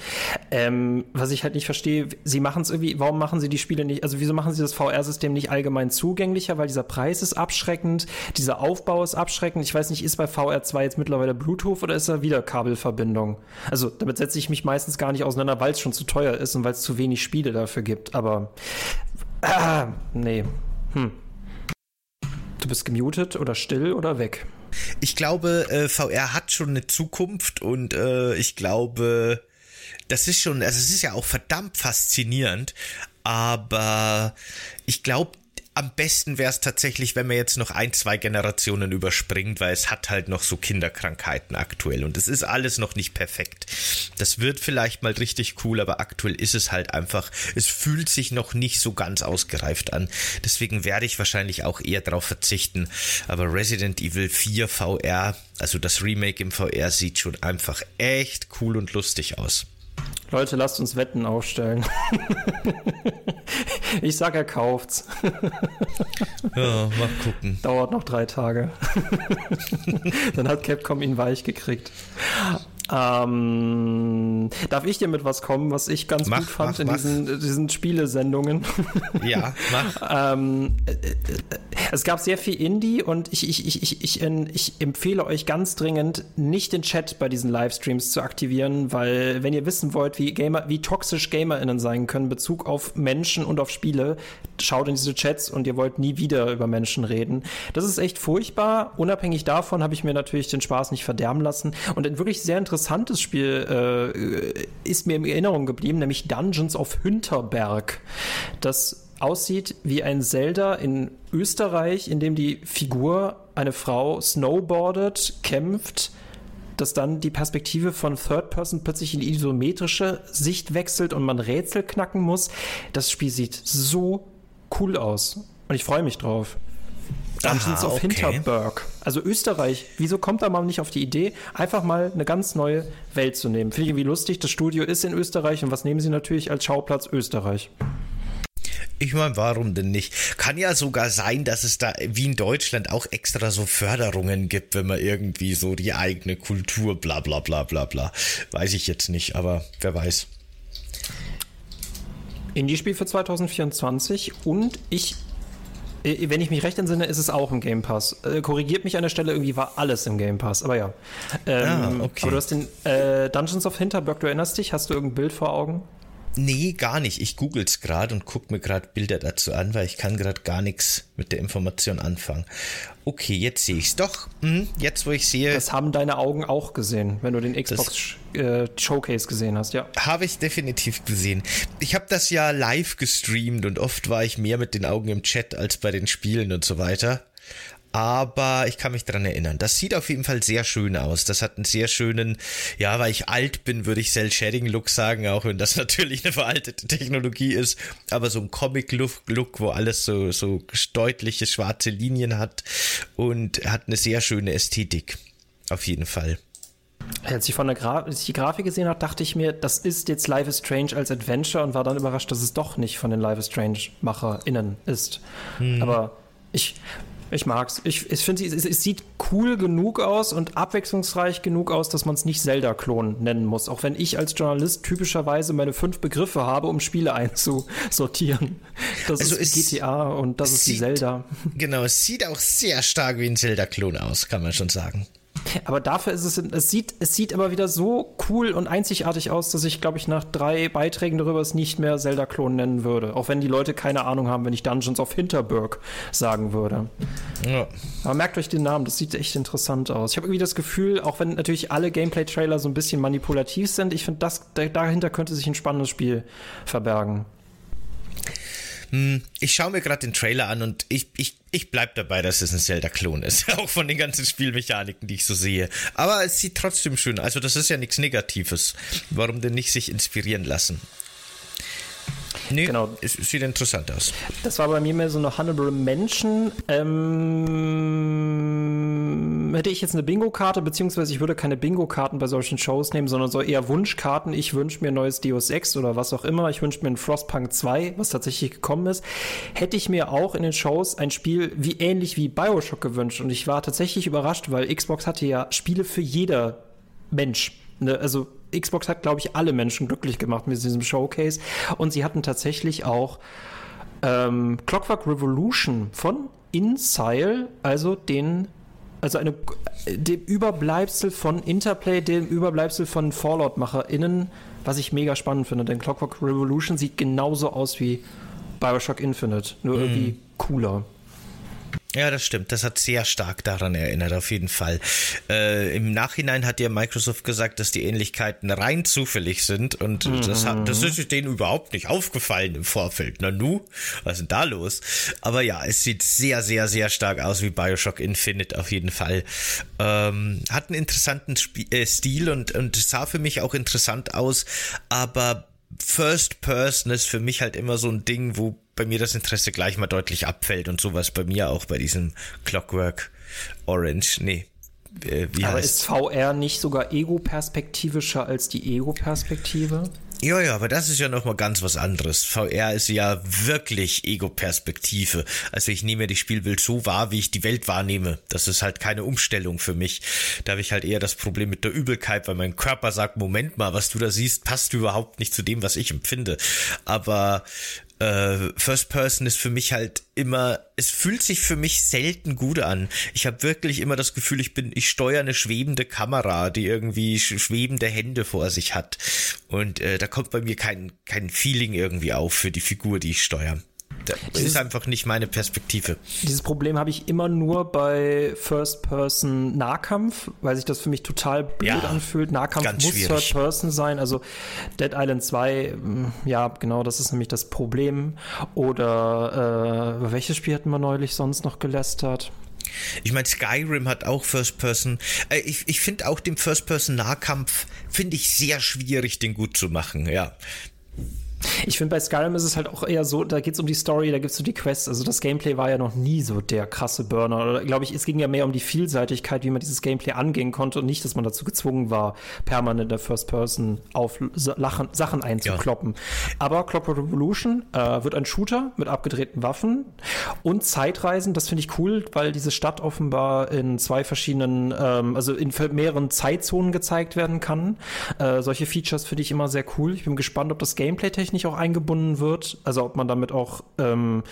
Ähm, was ich halt nicht verstehe, sie machen es irgendwie, warum machen sie die Spiele nicht, also wieso machen sie das VR-System nicht allgemein zugänglicher? Weil dieser Preis ist abschreckend, dieser Aufbau ist abschreckend. Ich weiß nicht, ist bei VR2 jetzt mittlerweile Bluetooth oder ist da wieder Kabelverbindung? Also damit setze ich mich meistens gar nicht auseinander, weil es schon zu teuer ist und weil es zu wenig Spiele dafür gibt, aber ah, nee. Hm. Du bist gemutet oder still oder weg? Ich glaube, äh, VR hat schon eine Zukunft und äh, ich glaube, das ist schon, also es ist ja auch verdammt faszinierend, aber ich glaube, am besten wäre es tatsächlich, wenn man jetzt noch ein, zwei Generationen überspringt, weil es hat halt noch so Kinderkrankheiten aktuell und es ist alles noch nicht perfekt. Das wird vielleicht mal richtig cool, aber aktuell ist es halt einfach, es fühlt sich noch nicht so ganz ausgereift an. Deswegen werde ich wahrscheinlich auch eher darauf verzichten. Aber Resident Evil 4 VR, also das Remake im VR, sieht schon einfach echt cool und lustig aus. Leute, lasst uns Wetten aufstellen. ich sag, er kauft's. ja, mal gucken. Dauert noch drei Tage. Dann hat Capcom ihn weich gekriegt. Ähm, darf ich dir mit was kommen, was ich ganz mach, gut fand mach, in mach. diesen, diesen Spielesendungen? Ja, mach. ähm, äh, äh, es gab sehr viel Indie und ich, ich, ich, ich, ich, ich empfehle euch ganz dringend, nicht den Chat bei diesen Livestreams zu aktivieren, weil wenn ihr wissen wollt, wie Gamer, wie toxisch GamerInnen sein können, Bezug auf Menschen und auf Spiele, schaut in diese Chats und ihr wollt nie wieder über Menschen reden. Das ist echt furchtbar. Unabhängig davon habe ich mir natürlich den Spaß nicht verderben lassen und wirklich sehr interessantes interessantes Spiel äh, ist mir in Erinnerung geblieben, nämlich Dungeons of Hinterberg. Das aussieht wie ein Zelda in Österreich, in dem die Figur, eine Frau, snowboardet, kämpft, dass dann die Perspektive von Third Person plötzlich in die isometrische Sicht wechselt und man Rätsel knacken muss. Das Spiel sieht so cool aus und ich freue mich drauf. Dungeons of okay. Hinterberg. Also Österreich. Wieso kommt da mal nicht auf die Idee, einfach mal eine ganz neue Welt zu nehmen? Finde ich irgendwie lustig. Das Studio ist in Österreich und was nehmen sie natürlich als Schauplatz? Österreich. Ich meine, warum denn nicht? Kann ja sogar sein, dass es da wie in Deutschland auch extra so Förderungen gibt, wenn man irgendwie so die eigene Kultur bla bla bla bla bla. Weiß ich jetzt nicht, aber wer weiß. Indie-Spiel für 2024 und ich wenn ich mich recht entsinne, ist es auch im Game Pass. Äh, korrigiert mich an der Stelle, irgendwie war alles im Game Pass, aber ja. Ähm, ah, okay. Aber du hast den äh, Dungeons of Hinterberg, du erinnerst dich? Hast du irgendein Bild vor Augen? Nee, gar nicht. Ich google's gerade und guck mir gerade Bilder dazu an, weil ich kann gerade gar nichts mit der Information anfangen. Okay, jetzt sehe ich's. Doch, mh, jetzt wo ich sehe. Das haben deine Augen auch gesehen, wenn du den Xbox äh, Showcase gesehen hast, ja. Habe ich definitiv gesehen. Ich habe das ja live gestreamt und oft war ich mehr mit den Augen im Chat als bei den Spielen und so weiter. Aber ich kann mich dran erinnern. Das sieht auf jeden Fall sehr schön aus. Das hat einen sehr schönen, ja, weil ich alt bin, würde ich Cell-Shading-Look sagen, auch wenn das natürlich eine veraltete Technologie ist, aber so ein Comic-Look, wo alles so, so deutliche schwarze Linien hat und hat eine sehr schöne Ästhetik. Auf jeden Fall. Als ich von der Gra als ich die Grafik gesehen habe, dachte ich mir, das ist jetzt Life is Strange als Adventure und war dann überrascht, dass es doch nicht von den Life is Strange MacherInnen ist. Hm. Aber ich, ich mag's. Ich, ich finde, es, es, sieht cool genug aus und abwechslungsreich genug aus, dass man es nicht Zelda-Klon nennen muss. Auch wenn ich als Journalist typischerweise meine fünf Begriffe habe, um Spiele einzusortieren. Das also ist GTA und das ist die Zelda. Genau, es sieht auch sehr stark wie ein Zelda-Klon aus, kann man schon sagen. Aber dafür ist es, es sieht, es sieht aber wieder so cool und einzigartig aus, dass ich, glaube ich, nach drei Beiträgen darüber es nicht mehr Zelda-Klon nennen würde. Auch wenn die Leute keine Ahnung haben, wenn ich Dungeons of Hinterberg sagen würde. Ja. Aber merkt euch den Namen, das sieht echt interessant aus. Ich habe irgendwie das Gefühl, auch wenn natürlich alle Gameplay-Trailer so ein bisschen manipulativ sind, ich finde, dahinter könnte sich ein spannendes Spiel verbergen. Hm, ich schaue mir gerade den Trailer an und ich, ich, ich bleib dabei, dass es ein Zelda-Klon ist. Auch von den ganzen Spielmechaniken, die ich so sehe. Aber es sieht trotzdem schön. Also, das ist ja nichts Negatives. Warum denn nicht sich inspirieren lassen? Nee, genau. es sieht interessant aus. Das war bei mir mehr so eine Honorable Mention. Ähm, hätte ich jetzt eine Bingo-Karte, beziehungsweise ich würde keine Bingo-Karten bei solchen Shows nehmen, sondern so eher Wunschkarten. Ich wünsche mir ein neues Deus Ex oder was auch immer. Ich wünsche mir ein Frostpunk 2, was tatsächlich gekommen ist. Hätte ich mir auch in den Shows ein Spiel wie ähnlich wie Bioshock gewünscht. Und ich war tatsächlich überrascht, weil Xbox hatte ja Spiele für jeder Mensch. Ne? Also Xbox hat, glaube ich, alle Menschen glücklich gemacht mit diesem Showcase. Und sie hatten tatsächlich auch ähm, Clockwork Revolution von InSile, also den also eine, dem Überbleibsel von Interplay, dem Überbleibsel von Fallout-MacherInnen, was ich mega spannend finde, denn Clockwork Revolution sieht genauso aus wie Bioshock Infinite, nur mm. irgendwie cooler. Ja, das stimmt. Das hat sehr stark daran erinnert, auf jeden Fall. Äh, Im Nachhinein hat ja Microsoft gesagt, dass die Ähnlichkeiten rein zufällig sind und mhm. das, hat, das ist denen überhaupt nicht aufgefallen im Vorfeld. Na nu, was ist denn da los? Aber ja, es sieht sehr, sehr, sehr stark aus wie Bioshock Infinite auf jeden Fall. Ähm, hat einen interessanten Sp äh, Stil und, und sah für mich auch interessant aus, aber First Person ist für mich halt immer so ein Ding, wo bei mir das Interesse gleich mal deutlich abfällt und sowas bei mir auch bei diesem Clockwork Orange. Nee. Äh, wie Aber heißt? ist VR nicht sogar ego-perspektivischer als die Ego-Perspektive? Ja, ja, aber das ist ja nochmal ganz was anderes. VR ist ja wirklich Ego-Perspektive. Also ich nehme die Spielwelt so wahr, wie ich die Welt wahrnehme. Das ist halt keine Umstellung für mich. Da habe ich halt eher das Problem mit der Übelkeit, weil mein Körper sagt, Moment mal, was du da siehst, passt überhaupt nicht zu dem, was ich empfinde. Aber äh, First Person ist für mich halt immer, es fühlt sich für mich selten gut an. Ich habe wirklich immer das Gefühl, ich bin, ich steuere eine schwebende Kamera, die irgendwie schwebende Hände vor sich hat. Und äh, da kommt bei mir kein, kein Feeling irgendwie auf für die Figur, die ich steuere. Das dieses, ist einfach nicht meine Perspektive. Dieses Problem habe ich immer nur bei First-Person-Nahkampf, weil sich das für mich total blöd ja, anfühlt. Nahkampf muss Third-Person sein. Also Dead Island 2, mm, ja, genau, das ist nämlich das Problem. Oder äh, welches Spiel hatten wir neulich sonst noch gelästert? Ich meine, Skyrim hat auch First Person. Äh, ich ich finde auch den First Person Nahkampf finde ich sehr schwierig, den gut zu machen. Ja, ich finde, bei Skyrim ist es halt auch eher so, da geht es um die Story, da gibt es so die Quests. Also das Gameplay war ja noch nie so der krasse Burner. Oder glaube ich, es ging ja mehr um die Vielseitigkeit, wie man dieses Gameplay angehen konnte und nicht, dass man dazu gezwungen war, permanent der First Person auf Lachen, Sachen einzukloppen. Ja. Aber Clockwork Revolution äh, wird ein Shooter mit abgedrehten Waffen und Zeitreisen. Das finde ich cool, weil diese Stadt offenbar in zwei verschiedenen, ähm, also in mehreren Zeitzonen gezeigt werden kann. Äh, solche Features finde ich immer sehr cool. Ich bin gespannt, ob das Gameplay technisch nicht auch eingebunden wird, also ob man damit auch ähm,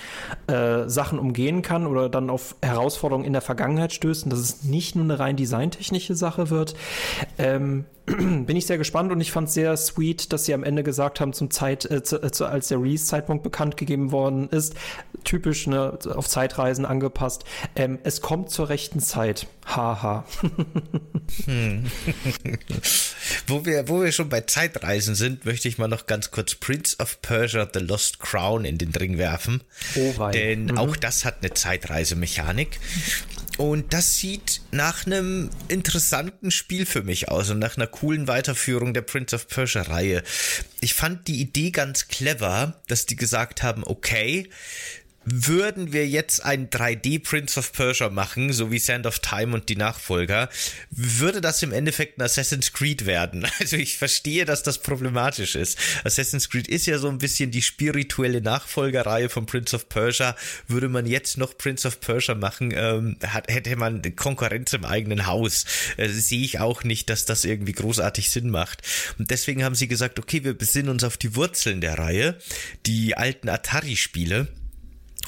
äh, Sachen umgehen kann oder dann auf Herausforderungen in der Vergangenheit stößt und dass es nicht nur eine rein designtechnische Sache wird. Ähm, bin ich sehr gespannt und ich fand es sehr sweet, dass sie am Ende gesagt haben, zum Zeit, äh, zu, äh, als der Release-Zeitpunkt bekannt gegeben worden ist, typisch ne, auf Zeitreisen angepasst, ähm, es kommt zur rechten Zeit. Haha. hm. wo, wir, wo wir schon bei Zeitreisen sind, möchte ich mal noch ganz kurz Prince of Persia The Lost Crown in den Ring werfen. Oh, wei. Denn mhm. auch das hat eine Zeitreisemechanik. Und das sieht nach einem interessanten Spiel für mich aus und nach einer coolen Weiterführung der Prince of Persia Reihe. Ich fand die Idee ganz clever, dass die gesagt haben, okay, würden wir jetzt ein 3D Prince of Persia machen, so wie Sand of Time und die Nachfolger, würde das im Endeffekt ein Assassin's Creed werden. Also ich verstehe, dass das problematisch ist. Assassin's Creed ist ja so ein bisschen die spirituelle Nachfolgerreihe von Prince of Persia. Würde man jetzt noch Prince of Persia machen, ähm, hat, hätte man Konkurrenz im eigenen Haus. Äh, sehe ich auch nicht, dass das irgendwie großartig Sinn macht. Und deswegen haben sie gesagt, okay, wir besinnen uns auf die Wurzeln der Reihe, die alten Atari-Spiele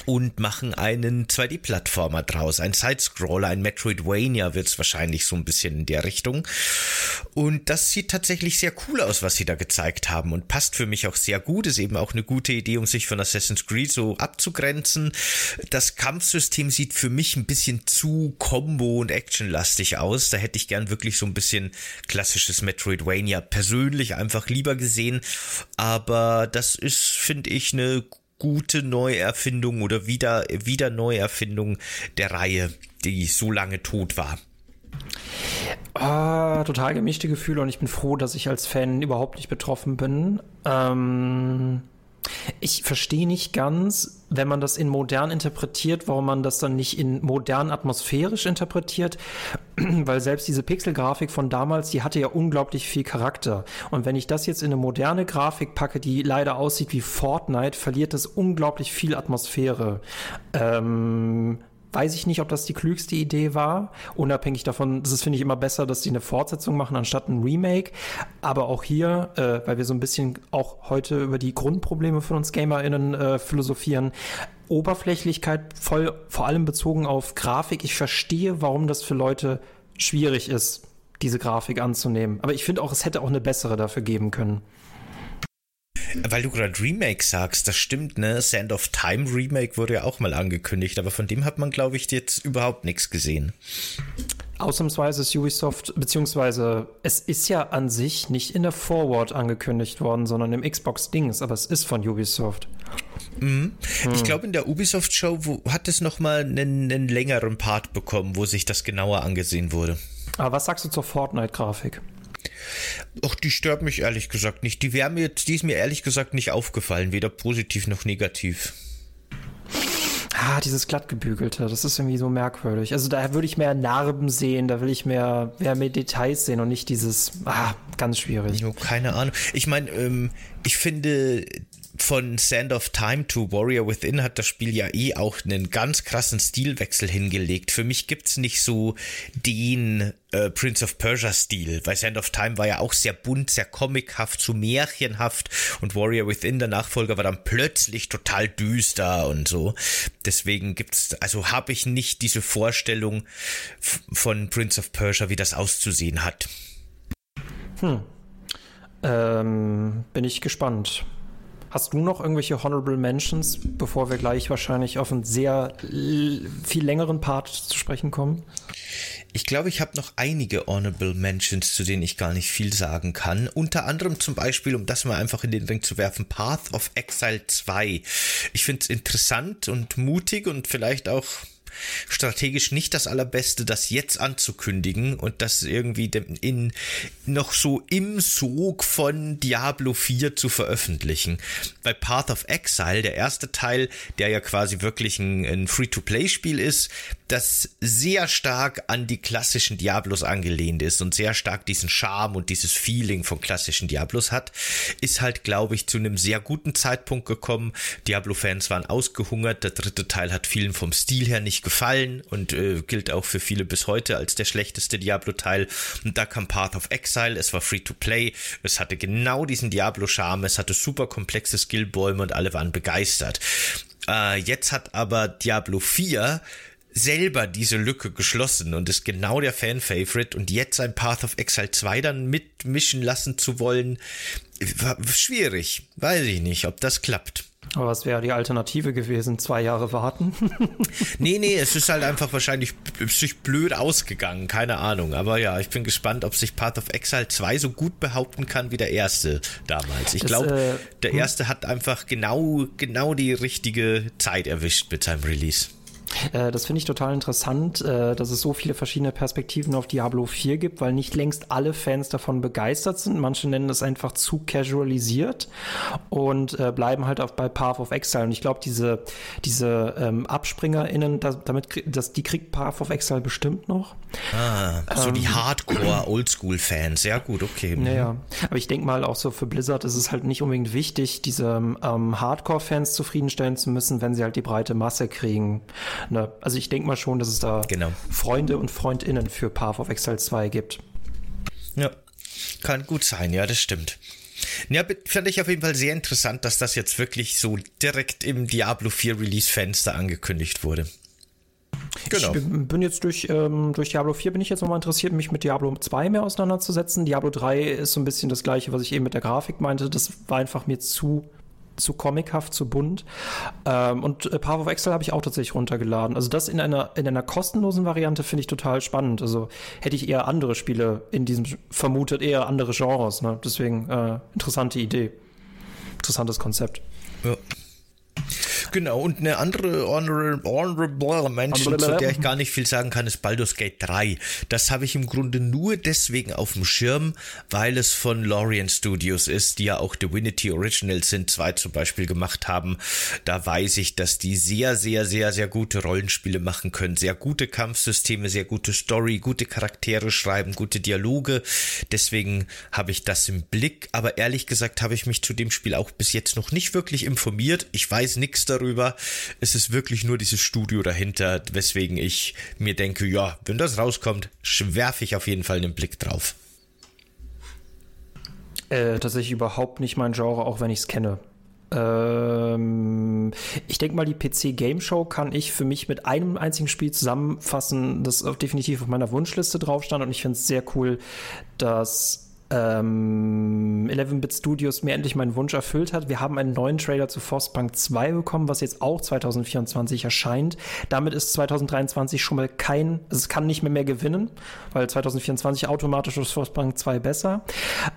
und machen einen 2D-Plattformer draus. Ein Sidescroller, ein Metroidvania wird es wahrscheinlich so ein bisschen in der Richtung. Und das sieht tatsächlich sehr cool aus, was sie da gezeigt haben und passt für mich auch sehr gut. Ist eben auch eine gute Idee, um sich von Assassin's Creed so abzugrenzen. Das Kampfsystem sieht für mich ein bisschen zu Combo- und Actionlastig aus. Da hätte ich gern wirklich so ein bisschen klassisches Metroidvania persönlich einfach lieber gesehen. Aber das ist, finde ich, eine gute Neuerfindung oder wieder, wieder Neuerfindung der Reihe, die so lange tot war. Ah, total gemischte Gefühle und ich bin froh, dass ich als Fan überhaupt nicht betroffen bin. Ähm, ich verstehe nicht ganz, wenn man das in modern interpretiert, warum man das dann nicht in modern atmosphärisch interpretiert, weil selbst diese Pixelgrafik von damals, die hatte ja unglaublich viel Charakter. Und wenn ich das jetzt in eine moderne Grafik packe, die leider aussieht wie Fortnite, verliert das unglaublich viel Atmosphäre. Ähm, Weiß ich nicht, ob das die klügste Idee war. Unabhängig davon, das ist, finde ich, immer besser, dass die eine Fortsetzung machen, anstatt ein Remake. Aber auch hier, äh, weil wir so ein bisschen auch heute über die Grundprobleme von uns GamerInnen äh, philosophieren, Oberflächlichkeit voll, vor allem bezogen auf Grafik. Ich verstehe, warum das für Leute schwierig ist, diese Grafik anzunehmen. Aber ich finde auch, es hätte auch eine bessere dafür geben können. Weil du gerade Remake sagst, das stimmt, ne? Sand of Time Remake wurde ja auch mal angekündigt, aber von dem hat man, glaube ich, jetzt überhaupt nichts gesehen. Ausnahmsweise ist Ubisoft, beziehungsweise es ist ja an sich nicht in der Forward angekündigt worden, sondern im Xbox-Dings, aber es ist von Ubisoft. Mhm. Hm. Ich glaube, in der Ubisoft-Show hat es nochmal einen, einen längeren Part bekommen, wo sich das genauer angesehen wurde. Aber was sagst du zur Fortnite-Grafik? Ach, die stört mich ehrlich gesagt nicht. Die wäre mir, die ist mir ehrlich gesagt nicht aufgefallen, weder positiv noch negativ. Ah, dieses glattgebügelte, das ist irgendwie so merkwürdig. Also da würde ich mehr Narben sehen, da will ich mehr, mehr, mehr Details sehen und nicht dieses, ah, ganz schwierig. Jo, keine Ahnung. Ich meine, ähm, ich finde, von Sand of Time to Warrior Within hat das Spiel ja eh auch einen ganz krassen Stilwechsel hingelegt. Für mich gibt's nicht so den äh, Prince of Persia Stil, weil Sand of Time war ja auch sehr bunt, sehr comichaft, so märchenhaft und Warrior Within, der Nachfolger, war dann plötzlich total düster und so. Deswegen gibt's, also habe ich nicht diese Vorstellung von Prince of Persia, wie das auszusehen hat. Hm. Ähm, bin ich gespannt. Hast du noch irgendwelche Honorable Mentions, bevor wir gleich wahrscheinlich auf einen sehr viel längeren Part zu sprechen kommen? Ich glaube, ich habe noch einige Honorable Mentions, zu denen ich gar nicht viel sagen kann. Unter anderem zum Beispiel, um das mal einfach in den Ring zu werfen, Path of Exile 2. Ich finde es interessant und mutig und vielleicht auch strategisch nicht das allerbeste, das jetzt anzukündigen und das irgendwie in, noch so im Sog von Diablo 4 zu veröffentlichen. Bei Path of Exile, der erste Teil, der ja quasi wirklich ein, ein Free-to-Play-Spiel ist, das sehr stark an die klassischen Diablos angelehnt ist und sehr stark diesen Charme und dieses Feeling von klassischen Diablos hat, ist halt, glaube ich, zu einem sehr guten Zeitpunkt gekommen. Diablo-Fans waren ausgehungert. Der dritte Teil hat vielen vom Stil her nicht gefallen und äh, gilt auch für viele bis heute als der schlechteste Diablo-Teil. Und da kam Path of Exile. Es war free to play. Es hatte genau diesen Diablo-Charme. Es hatte super komplexe Skillbäume und alle waren begeistert. Äh, jetzt hat aber Diablo 4 selber diese Lücke geschlossen und ist genau der Fan-Favorite und jetzt ein Path of Exile 2 dann mitmischen lassen zu wollen, war schwierig. Weiß ich nicht, ob das klappt. Aber was wäre die Alternative gewesen? Zwei Jahre warten? nee, nee, es ist halt einfach wahrscheinlich sich blöd ausgegangen, keine Ahnung. Aber ja, ich bin gespannt, ob sich Path of Exile 2 so gut behaupten kann wie der erste damals. Ich glaube, äh, der hm. erste hat einfach genau, genau die richtige Zeit erwischt mit seinem Release. Äh, das finde ich total interessant, äh, dass es so viele verschiedene Perspektiven auf Diablo 4 gibt, weil nicht längst alle Fans davon begeistert sind. Manche nennen es einfach zu casualisiert und äh, bleiben halt auch bei Path of Exile. Und ich glaube, diese, diese ähm, AbspringerInnen, da, damit, das, die kriegt Path of Exile bestimmt noch. Ah, so ähm, die Hardcore-Oldschool-Fans. Ja, gut, okay. Naja, aber ich denke mal auch so für Blizzard ist es halt nicht unbedingt wichtig, diese ähm, Hardcore-Fans zufriedenstellen zu müssen, wenn sie halt die breite Masse kriegen. Ne? Also ich denke mal schon, dass es da genau. Freunde und Freundinnen für Path of Exile 2 gibt. Ja, kann gut sein, ja, das stimmt. Ja, fand ich auf jeden Fall sehr interessant, dass das jetzt wirklich so direkt im Diablo 4 Release-Fenster angekündigt wurde. Genau. Ich bin jetzt durch, ähm, durch Diablo 4 bin ich jetzt nochmal interessiert, mich mit Diablo 2 mehr auseinanderzusetzen. Diablo 3 ist so ein bisschen das gleiche, was ich eben mit der Grafik meinte. Das war einfach mir zu zu comichaft, zu bunt. Ähm, und äh, Path of Excel habe ich auch tatsächlich runtergeladen. Also das in einer, in einer kostenlosen Variante finde ich total spannend. Also hätte ich eher andere Spiele in diesem, vermutet eher andere Genres. Ne? Deswegen äh, interessante Idee. Interessantes Konzept. Ja. Genau, und eine andere honorable, honorable Mention, zu der ich gar nicht viel sagen kann, ist Baldur's Gate 3. Das habe ich im Grunde nur deswegen auf dem Schirm, weil es von Lorient Studios ist, die ja auch Divinity Original Sin 2 zum Beispiel gemacht haben. Da weiß ich, dass die sehr, sehr, sehr, sehr gute Rollenspiele machen können. Sehr gute Kampfsysteme, sehr gute Story, gute Charaktere schreiben, gute Dialoge. Deswegen habe ich das im Blick. Aber ehrlich gesagt habe ich mich zu dem Spiel auch bis jetzt noch nicht wirklich informiert. Ich weiß nichts darüber darüber. Es ist wirklich nur dieses Studio dahinter, weswegen ich mir denke, ja, wenn das rauskommt, werfe ich auf jeden Fall einen Blick drauf. Äh, tatsächlich überhaupt nicht mein Genre, auch wenn ich es kenne. Ähm, ich denke mal, die PC Game Show kann ich für mich mit einem einzigen Spiel zusammenfassen, das definitiv auf meiner Wunschliste drauf stand. Und ich finde es sehr cool, dass ähm, 11-Bit Studios mir endlich meinen Wunsch erfüllt hat. Wir haben einen neuen Trailer zu Frostpunk 2 bekommen, was jetzt auch 2024 erscheint. Damit ist 2023 schon mal kein, also es kann nicht mehr mehr gewinnen, weil 2024 automatisch ist Frostpunk 2 besser.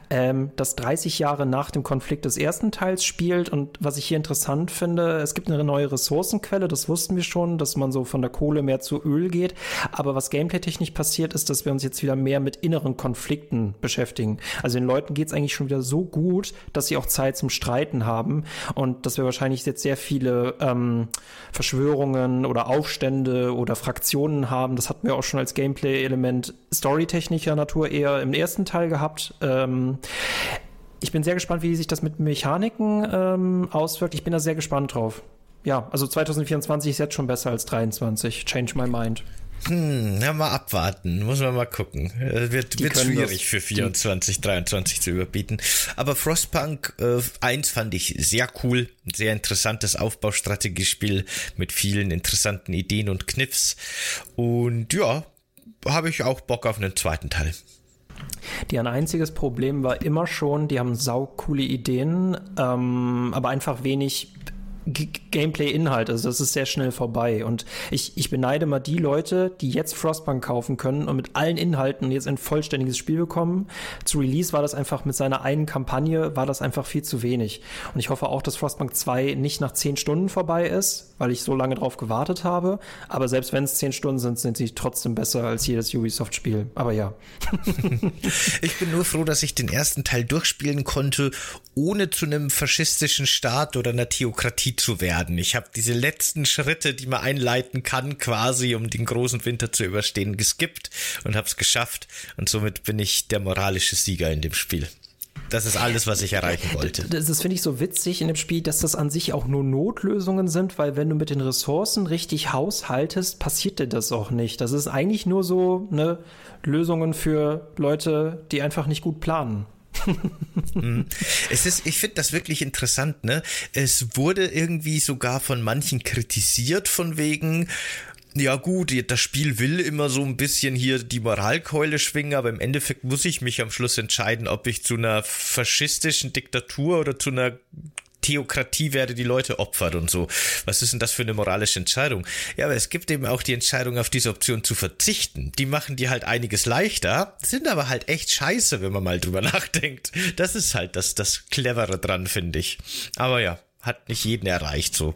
Ähm, das 30 Jahre nach dem Konflikt des ersten Teils spielt und was ich hier interessant finde, es gibt eine neue Ressourcenquelle, das wussten wir schon, dass man so von der Kohle mehr zu Öl geht. Aber was gameplay-technisch passiert, ist, dass wir uns jetzt wieder mehr mit inneren Konflikten beschäftigen. Also den Leuten geht es eigentlich schon wieder so gut, dass sie auch Zeit zum Streiten haben und dass wir wahrscheinlich jetzt sehr viele ähm, Verschwörungen oder Aufstände oder Fraktionen haben. Das hatten wir auch schon als Gameplay-Element storytechnischer Natur eher im ersten Teil gehabt. Ähm, ich bin sehr gespannt, wie sich das mit Mechaniken ähm, auswirkt. Ich bin da sehr gespannt drauf. Ja, also 2024 ist jetzt schon besser als 23. Change my mind. Hm, ja, mal abwarten. Muss man mal gucken. Äh, wird, wird schwierig für 24, 23 zu überbieten. Aber Frostpunk äh, 1 fand ich sehr cool. Ein sehr interessantes Aufbaustrategiespiel mit vielen interessanten Ideen und Kniffs. Und ja, habe ich auch Bock auf einen zweiten Teil. Deren einziges Problem war immer schon, die haben saukoole Ideen, ähm, aber einfach wenig Gameplay-Inhalt. Also das ist sehr schnell vorbei. Und ich, ich beneide mal die Leute, die jetzt Frostpunk kaufen können und mit allen Inhalten jetzt ein vollständiges Spiel bekommen. Zu Release war das einfach mit seiner einen Kampagne, war das einfach viel zu wenig. Und ich hoffe auch, dass Frostpunk 2 nicht nach 10 Stunden vorbei ist, weil ich so lange drauf gewartet habe. Aber selbst wenn es 10 Stunden sind, sind sie trotzdem besser als jedes Ubisoft-Spiel. Aber ja. ich bin nur froh, dass ich den ersten Teil durchspielen konnte, ohne zu einem faschistischen Staat oder einer Theokratie zu werden. Ich habe diese letzten Schritte, die man einleiten kann, quasi um den großen Winter zu überstehen, geskippt und habe es geschafft. Und somit bin ich der moralische Sieger in dem Spiel. Das ist alles, was ich erreichen wollte. Das, das finde ich so witzig in dem Spiel, dass das an sich auch nur Notlösungen sind, weil wenn du mit den Ressourcen richtig haushaltest, passiert dir das auch nicht. Das ist eigentlich nur so eine Lösungen für Leute, die einfach nicht gut planen. Mhm. es ist, ich finde das wirklich interessant, ne? Es wurde irgendwie sogar von manchen kritisiert von wegen, ja gut, das Spiel will immer so ein bisschen hier die Moralkeule schwingen, aber im Endeffekt muss ich mich am Schluss entscheiden, ob ich zu einer faschistischen Diktatur oder zu einer Theokratie werde, die Leute opfert und so. Was ist denn das für eine moralische Entscheidung? Ja, aber es gibt eben auch die Entscheidung, auf diese Option zu verzichten. Die machen dir halt einiges leichter, sind aber halt echt scheiße, wenn man mal drüber nachdenkt. Das ist halt das, das Clevere dran, finde ich. Aber ja, hat nicht jeden erreicht so.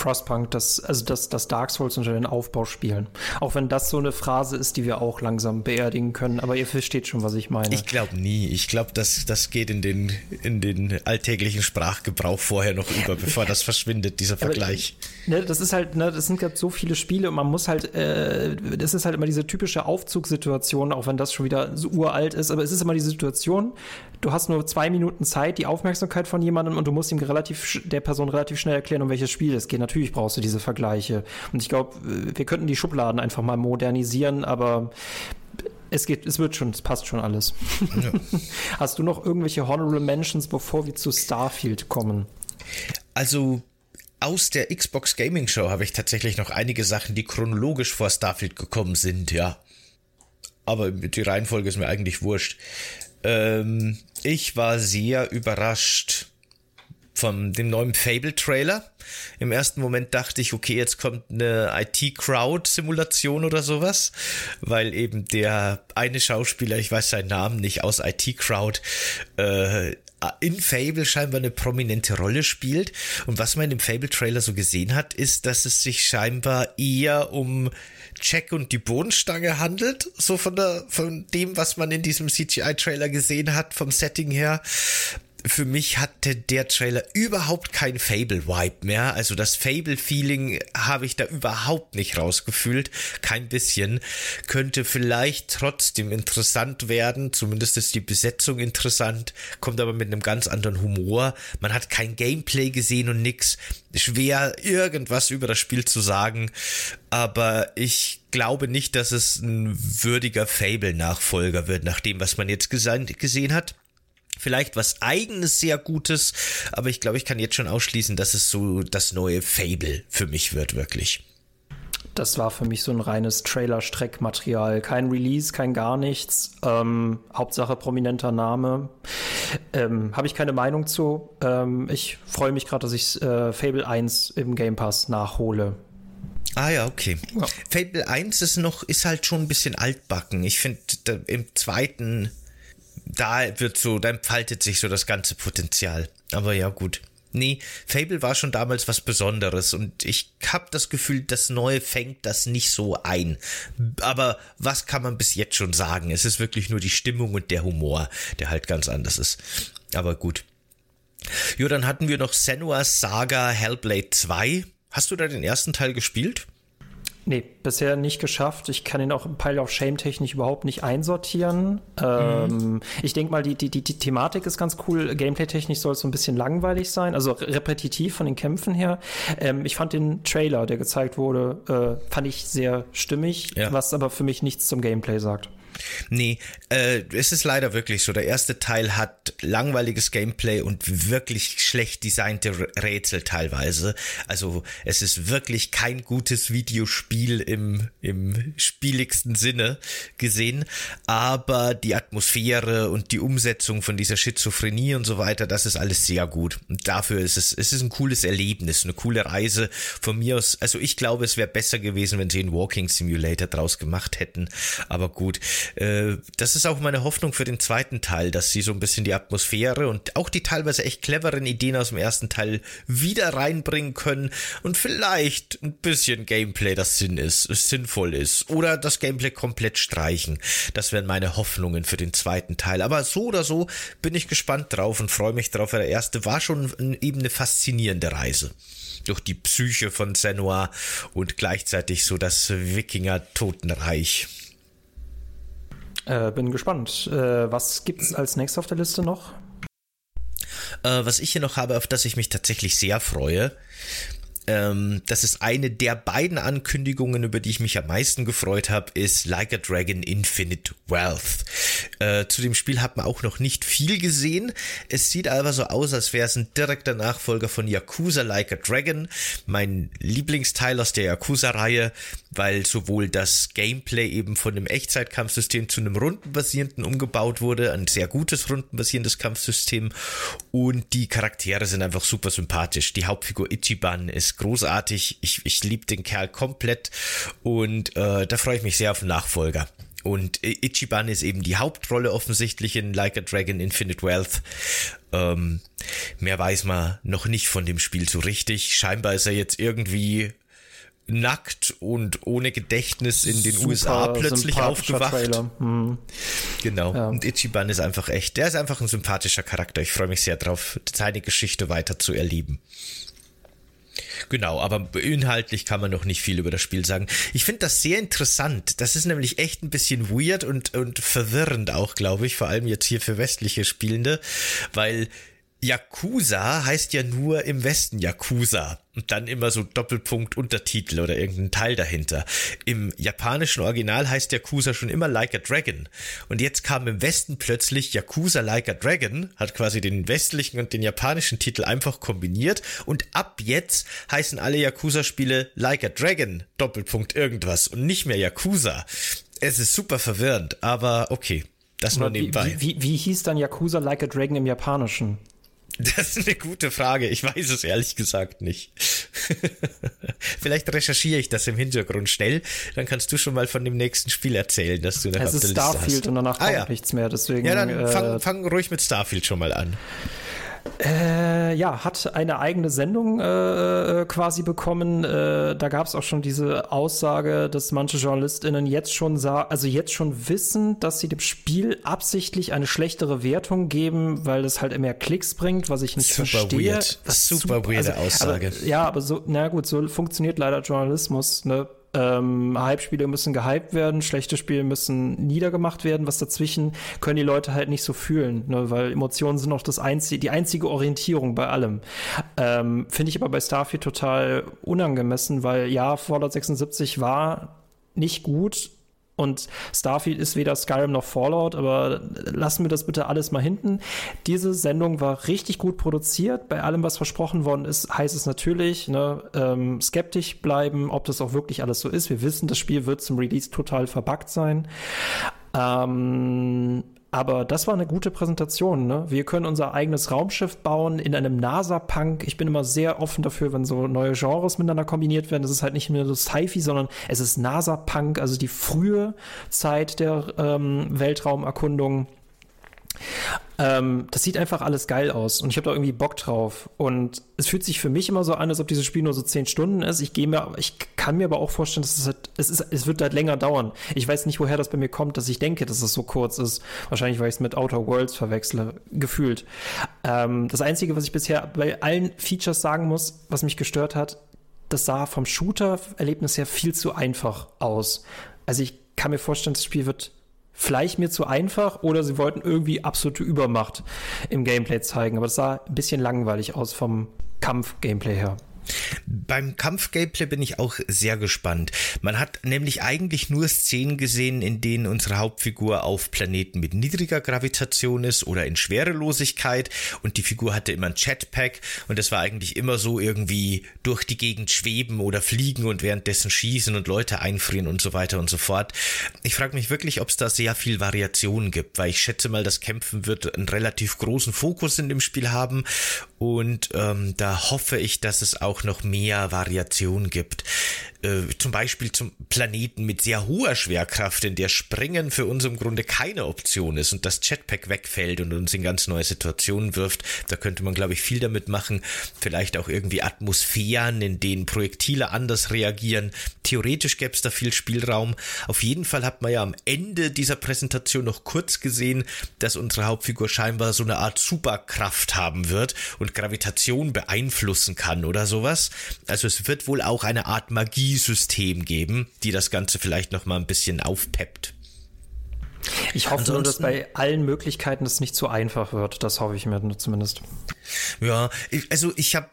Frostpunk, das, also das, das Dark Souls unter den Aufbau spielen. Auch wenn das so eine Phrase ist, die wir auch langsam beerdigen können, aber ihr versteht schon, was ich meine. Ich glaube nie. Ich glaube, das, das geht in den, in den alltäglichen Sprachgebrauch vorher noch über, bevor das verschwindet, dieser Vergleich. Aber, ne, das ist halt, ne, das sind gerade so viele Spiele und man muss halt, äh, das ist halt immer diese typische Aufzugssituation, auch wenn das schon wieder so uralt ist, aber es ist immer die Situation, du hast nur zwei Minuten Zeit, die Aufmerksamkeit von jemandem und du musst ihm relativ, der Person relativ schnell erklären, um welches Spiel es geht. Natürlich brauchst du diese Vergleiche. Und ich glaube, wir könnten die Schubladen einfach mal modernisieren, aber es geht, es wird schon, es passt schon alles. Ja. Hast du noch irgendwelche Honorable Mentions, bevor wir zu Starfield kommen? Also aus der Xbox Gaming Show habe ich tatsächlich noch einige Sachen, die chronologisch vor Starfield gekommen sind, ja. Aber die Reihenfolge ist mir eigentlich wurscht. Ähm, ich war sehr überrascht von dem neuen Fable-Trailer. Im ersten Moment dachte ich, okay, jetzt kommt eine IT-Crowd-Simulation oder sowas, weil eben der eine Schauspieler, ich weiß seinen Namen nicht, aus IT-Crowd, äh, in Fable scheinbar eine prominente Rolle spielt. Und was man im Fable-Trailer so gesehen hat, ist, dass es sich scheinbar eher um Jack und die Bodenstange handelt, so von der, von dem, was man in diesem CGI-Trailer gesehen hat, vom Setting her für mich hatte der Trailer überhaupt kein Fable-Vibe mehr. Also das Fable-Feeling habe ich da überhaupt nicht rausgefühlt. Kein bisschen. Könnte vielleicht trotzdem interessant werden. Zumindest ist die Besetzung interessant. Kommt aber mit einem ganz anderen Humor. Man hat kein Gameplay gesehen und nix. Schwer irgendwas über das Spiel zu sagen. Aber ich glaube nicht, dass es ein würdiger Fable-Nachfolger wird, nach dem, was man jetzt gesehen hat vielleicht was eigenes sehr Gutes, aber ich glaube, ich kann jetzt schon ausschließen, dass es so das neue Fable für mich wird, wirklich. Das war für mich so ein reines Trailer-Streckmaterial. Kein Release, kein gar nichts. Ähm, Hauptsache prominenter Name. Ähm, Habe ich keine Meinung zu. Ähm, ich freue mich gerade, dass ich äh, Fable 1 im Game Pass nachhole. Ah ja, okay. Ja. Fable 1 ist noch, ist halt schon ein bisschen altbacken. Ich finde, im zweiten da wird so, da entfaltet sich so das ganze Potenzial. Aber ja, gut. Nee, Fable war schon damals was Besonderes und ich habe das Gefühl, das Neue fängt das nicht so ein. Aber was kann man bis jetzt schon sagen? Es ist wirklich nur die Stimmung und der Humor, der halt ganz anders ist. Aber gut. Jo, dann hatten wir noch Senua's Saga Hellblade 2. Hast du da den ersten Teil gespielt? Nee, bisher nicht geschafft. Ich kann ihn auch im Pile of Shame technisch überhaupt nicht einsortieren. Ähm, mhm. ich denke mal, die, die, die, die Thematik ist ganz cool. Gameplay-technisch soll es so ein bisschen langweilig sein, also repetitiv von den Kämpfen her. Ähm, ich fand den Trailer, der gezeigt wurde, äh, fand ich sehr stimmig, ja. was aber für mich nichts zum Gameplay sagt. Nee, äh, es ist leider wirklich so. Der erste Teil hat langweiliges Gameplay und wirklich schlecht designte Rätsel teilweise. Also es ist wirklich kein gutes Videospiel im, im spieligsten Sinne gesehen. Aber die Atmosphäre und die Umsetzung von dieser Schizophrenie und so weiter, das ist alles sehr gut. Und dafür ist es, es ist ein cooles Erlebnis, eine coole Reise von mir aus. Also ich glaube, es wäre besser gewesen, wenn sie einen Walking Simulator draus gemacht hätten. Aber gut. Äh, das ist auch meine Hoffnung für den zweiten Teil, dass sie so ein bisschen die Atmosphäre und auch die teilweise echt cleveren Ideen aus dem ersten Teil wieder reinbringen können und vielleicht ein bisschen Gameplay, das Sinn ist, sinnvoll ist oder das Gameplay komplett streichen. Das wären meine Hoffnungen für den zweiten Teil. Aber so oder so bin ich gespannt drauf und freue mich drauf, der erste war schon eben eine faszinierende Reise durch die Psyche von Senua und gleichzeitig so das Wikinger-Totenreich. Äh, bin gespannt. Äh, was es als nächstes auf der Liste noch? Äh, was ich hier noch habe, auf das ich mich tatsächlich sehr freue, ähm, das ist eine der beiden Ankündigungen, über die ich mich am meisten gefreut habe, ist Like a Dragon Infinite Wealth. Äh, zu dem Spiel hat man auch noch nicht viel gesehen. Es sieht aber so aus, als wäre es ein direkter Nachfolger von Yakuza Like a Dragon, mein Lieblingsteil aus der Yakuza-Reihe, weil sowohl das Gameplay eben von dem Echtzeitkampfsystem zu einem rundenbasierenden umgebaut wurde, ein sehr gutes rundenbasierendes Kampfsystem und die Charaktere sind einfach super sympathisch. Die Hauptfigur Ichiban ist großartig. Ich, ich liebe den Kerl komplett und äh, da freue ich mich sehr auf den Nachfolger. und Ichiban ist eben die Hauptrolle offensichtlich in Like a Dragon Infinite Wealth. Ähm, mehr weiß man noch nicht von dem Spiel so richtig. Scheinbar ist er jetzt irgendwie nackt und ohne Gedächtnis in den Super USA plötzlich aufgewacht. Hm. Genau. Ja. Und Ichiban ist einfach echt, der ist einfach ein sympathischer Charakter. Ich freue mich sehr drauf, seine Geschichte weiter zu erleben. Genau, aber inhaltlich kann man noch nicht viel über das Spiel sagen. Ich finde das sehr interessant. Das ist nämlich echt ein bisschen weird und, und verwirrend auch, glaube ich, vor allem jetzt hier für westliche Spielende, weil Yakuza heißt ja nur im Westen Yakuza und dann immer so Doppelpunkt Untertitel oder irgendein Teil dahinter. Im japanischen Original heißt Yakuza schon immer Like a Dragon und jetzt kam im Westen plötzlich Yakuza Like a Dragon, hat quasi den westlichen und den japanischen Titel einfach kombiniert und ab jetzt heißen alle Yakuza Spiele Like a Dragon Doppelpunkt irgendwas und nicht mehr Yakuza. Es ist super verwirrend, aber okay. Das nur nebenbei. Wie, wie, wie hieß dann Yakuza Like a Dragon im Japanischen? Das ist eine gute Frage. Ich weiß es ehrlich gesagt nicht. Vielleicht recherchiere ich das im Hintergrund schnell. Dann kannst du schon mal von dem nächsten Spiel erzählen, dass du auf der. Es ist Starfield und danach ah, kommt ja. nichts mehr. Deswegen, ja, dann fang, äh, fang ruhig mit Starfield schon mal an. Äh, ja, hat eine eigene Sendung äh, äh quasi bekommen. Äh, da gab es auch schon diese Aussage, dass manche JournalistInnen jetzt schon sah, also jetzt schon wissen, dass sie dem Spiel absichtlich eine schlechtere Wertung geben, weil es halt mehr Klicks bringt, was ich nicht super verstehe. Weird. Super, super weirde also, Aussage. Aber, ja, aber so, na gut, so funktioniert leider Journalismus. Ne? Ähm, Hype-Spiele müssen gehypt werden, schlechte Spiele müssen niedergemacht werden. Was dazwischen können die Leute halt nicht so fühlen, ne? weil Emotionen sind auch das einzige, die einzige Orientierung bei allem. Ähm, Finde ich aber bei Starfield total unangemessen, weil ja, Fallout 76 war nicht gut, und Starfield ist weder Skyrim noch Fallout, aber lassen wir das bitte alles mal hinten. Diese Sendung war richtig gut produziert. Bei allem, was versprochen worden ist, heißt es natürlich, ne, ähm, skeptisch bleiben, ob das auch wirklich alles so ist. Wir wissen, das Spiel wird zum Release total verbuggt sein. Ähm, aber das war eine gute Präsentation. Ne? Wir können unser eigenes Raumschiff bauen in einem NASA-Punk. Ich bin immer sehr offen dafür, wenn so neue Genres miteinander kombiniert werden. Das ist halt nicht mehr so Sci-Fi, sondern es ist NASA-Punk, also die frühe Zeit der ähm, Weltraumerkundung. Ähm, das sieht einfach alles geil aus und ich habe da irgendwie Bock drauf. Und es fühlt sich für mich immer so an, als ob dieses Spiel nur so zehn Stunden ist. Ich gehe mir, ich kann mir aber auch vorstellen, dass es halt, es ist, es wird halt länger dauern. Ich weiß nicht, woher das bei mir kommt, dass ich denke, dass es so kurz ist. Wahrscheinlich, weil ich es mit Outer Worlds verwechsle, gefühlt. Ähm, das Einzige, was ich bisher bei allen Features sagen muss, was mich gestört hat, das sah vom Shooter-Erlebnis her viel zu einfach aus. Also ich kann mir vorstellen, das Spiel wird vielleicht mir zu einfach oder sie wollten irgendwie absolute Übermacht im Gameplay zeigen. Aber das sah ein bisschen langweilig aus vom Kampf-Gameplay her. Beim Kampf-Gameplay bin ich auch sehr gespannt. Man hat nämlich eigentlich nur Szenen gesehen, in denen unsere Hauptfigur auf Planeten mit niedriger Gravitation ist oder in Schwerelosigkeit und die Figur hatte immer ein Jetpack und das war eigentlich immer so irgendwie durch die Gegend schweben oder fliegen und währenddessen schießen und Leute einfrieren und so weiter und so fort. Ich frage mich wirklich, ob es da sehr viel Variation gibt, weil ich schätze mal, das Kämpfen wird einen relativ großen Fokus in dem Spiel haben und ähm, da hoffe ich, dass es auch noch mehr Variation gibt. Äh, zum Beispiel zum Planeten mit sehr hoher Schwerkraft, in der Springen für uns im Grunde keine Option ist und das Jetpack wegfällt und uns in ganz neue Situationen wirft. Da könnte man, glaube ich, viel damit machen. Vielleicht auch irgendwie Atmosphären, in denen Projektile anders reagieren. Theoretisch gäbe es da viel Spielraum. Auf jeden Fall hat man ja am Ende dieser Präsentation noch kurz gesehen, dass unsere Hauptfigur scheinbar so eine Art Superkraft haben wird und Gravitation beeinflussen kann oder sowas. Also es wird wohl auch eine Art Magiesystem geben, die das Ganze vielleicht noch mal ein bisschen aufpeppt. Ich hoffe Ansonsten, nur, dass bei allen Möglichkeiten es nicht zu einfach wird. Das hoffe ich mir zumindest. Ja, also ich habe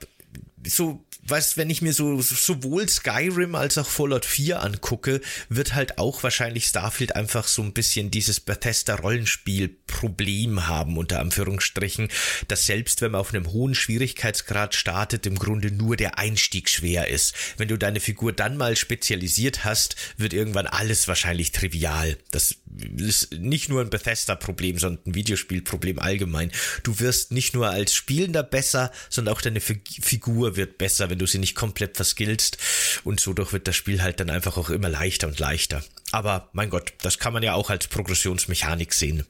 so was, wenn ich mir so sowohl Skyrim als auch Fallout 4 angucke, wird halt auch wahrscheinlich Starfield einfach so ein bisschen dieses Bethesda Rollenspiel Problem haben unter Anführungsstrichen, dass selbst wenn man auf einem hohen Schwierigkeitsgrad startet, im Grunde nur der Einstieg schwer ist. Wenn du deine Figur dann mal spezialisiert hast, wird irgendwann alles wahrscheinlich trivial. Das ist nicht nur ein Bethesda-Problem, sondern ein Videospielproblem allgemein. Du wirst nicht nur als Spielender besser, sondern auch deine Figur wird besser, wenn du sie nicht komplett verskillst. Und so doch wird das Spiel halt dann einfach auch immer leichter und leichter. Aber mein Gott, das kann man ja auch als Progressionsmechanik sehen.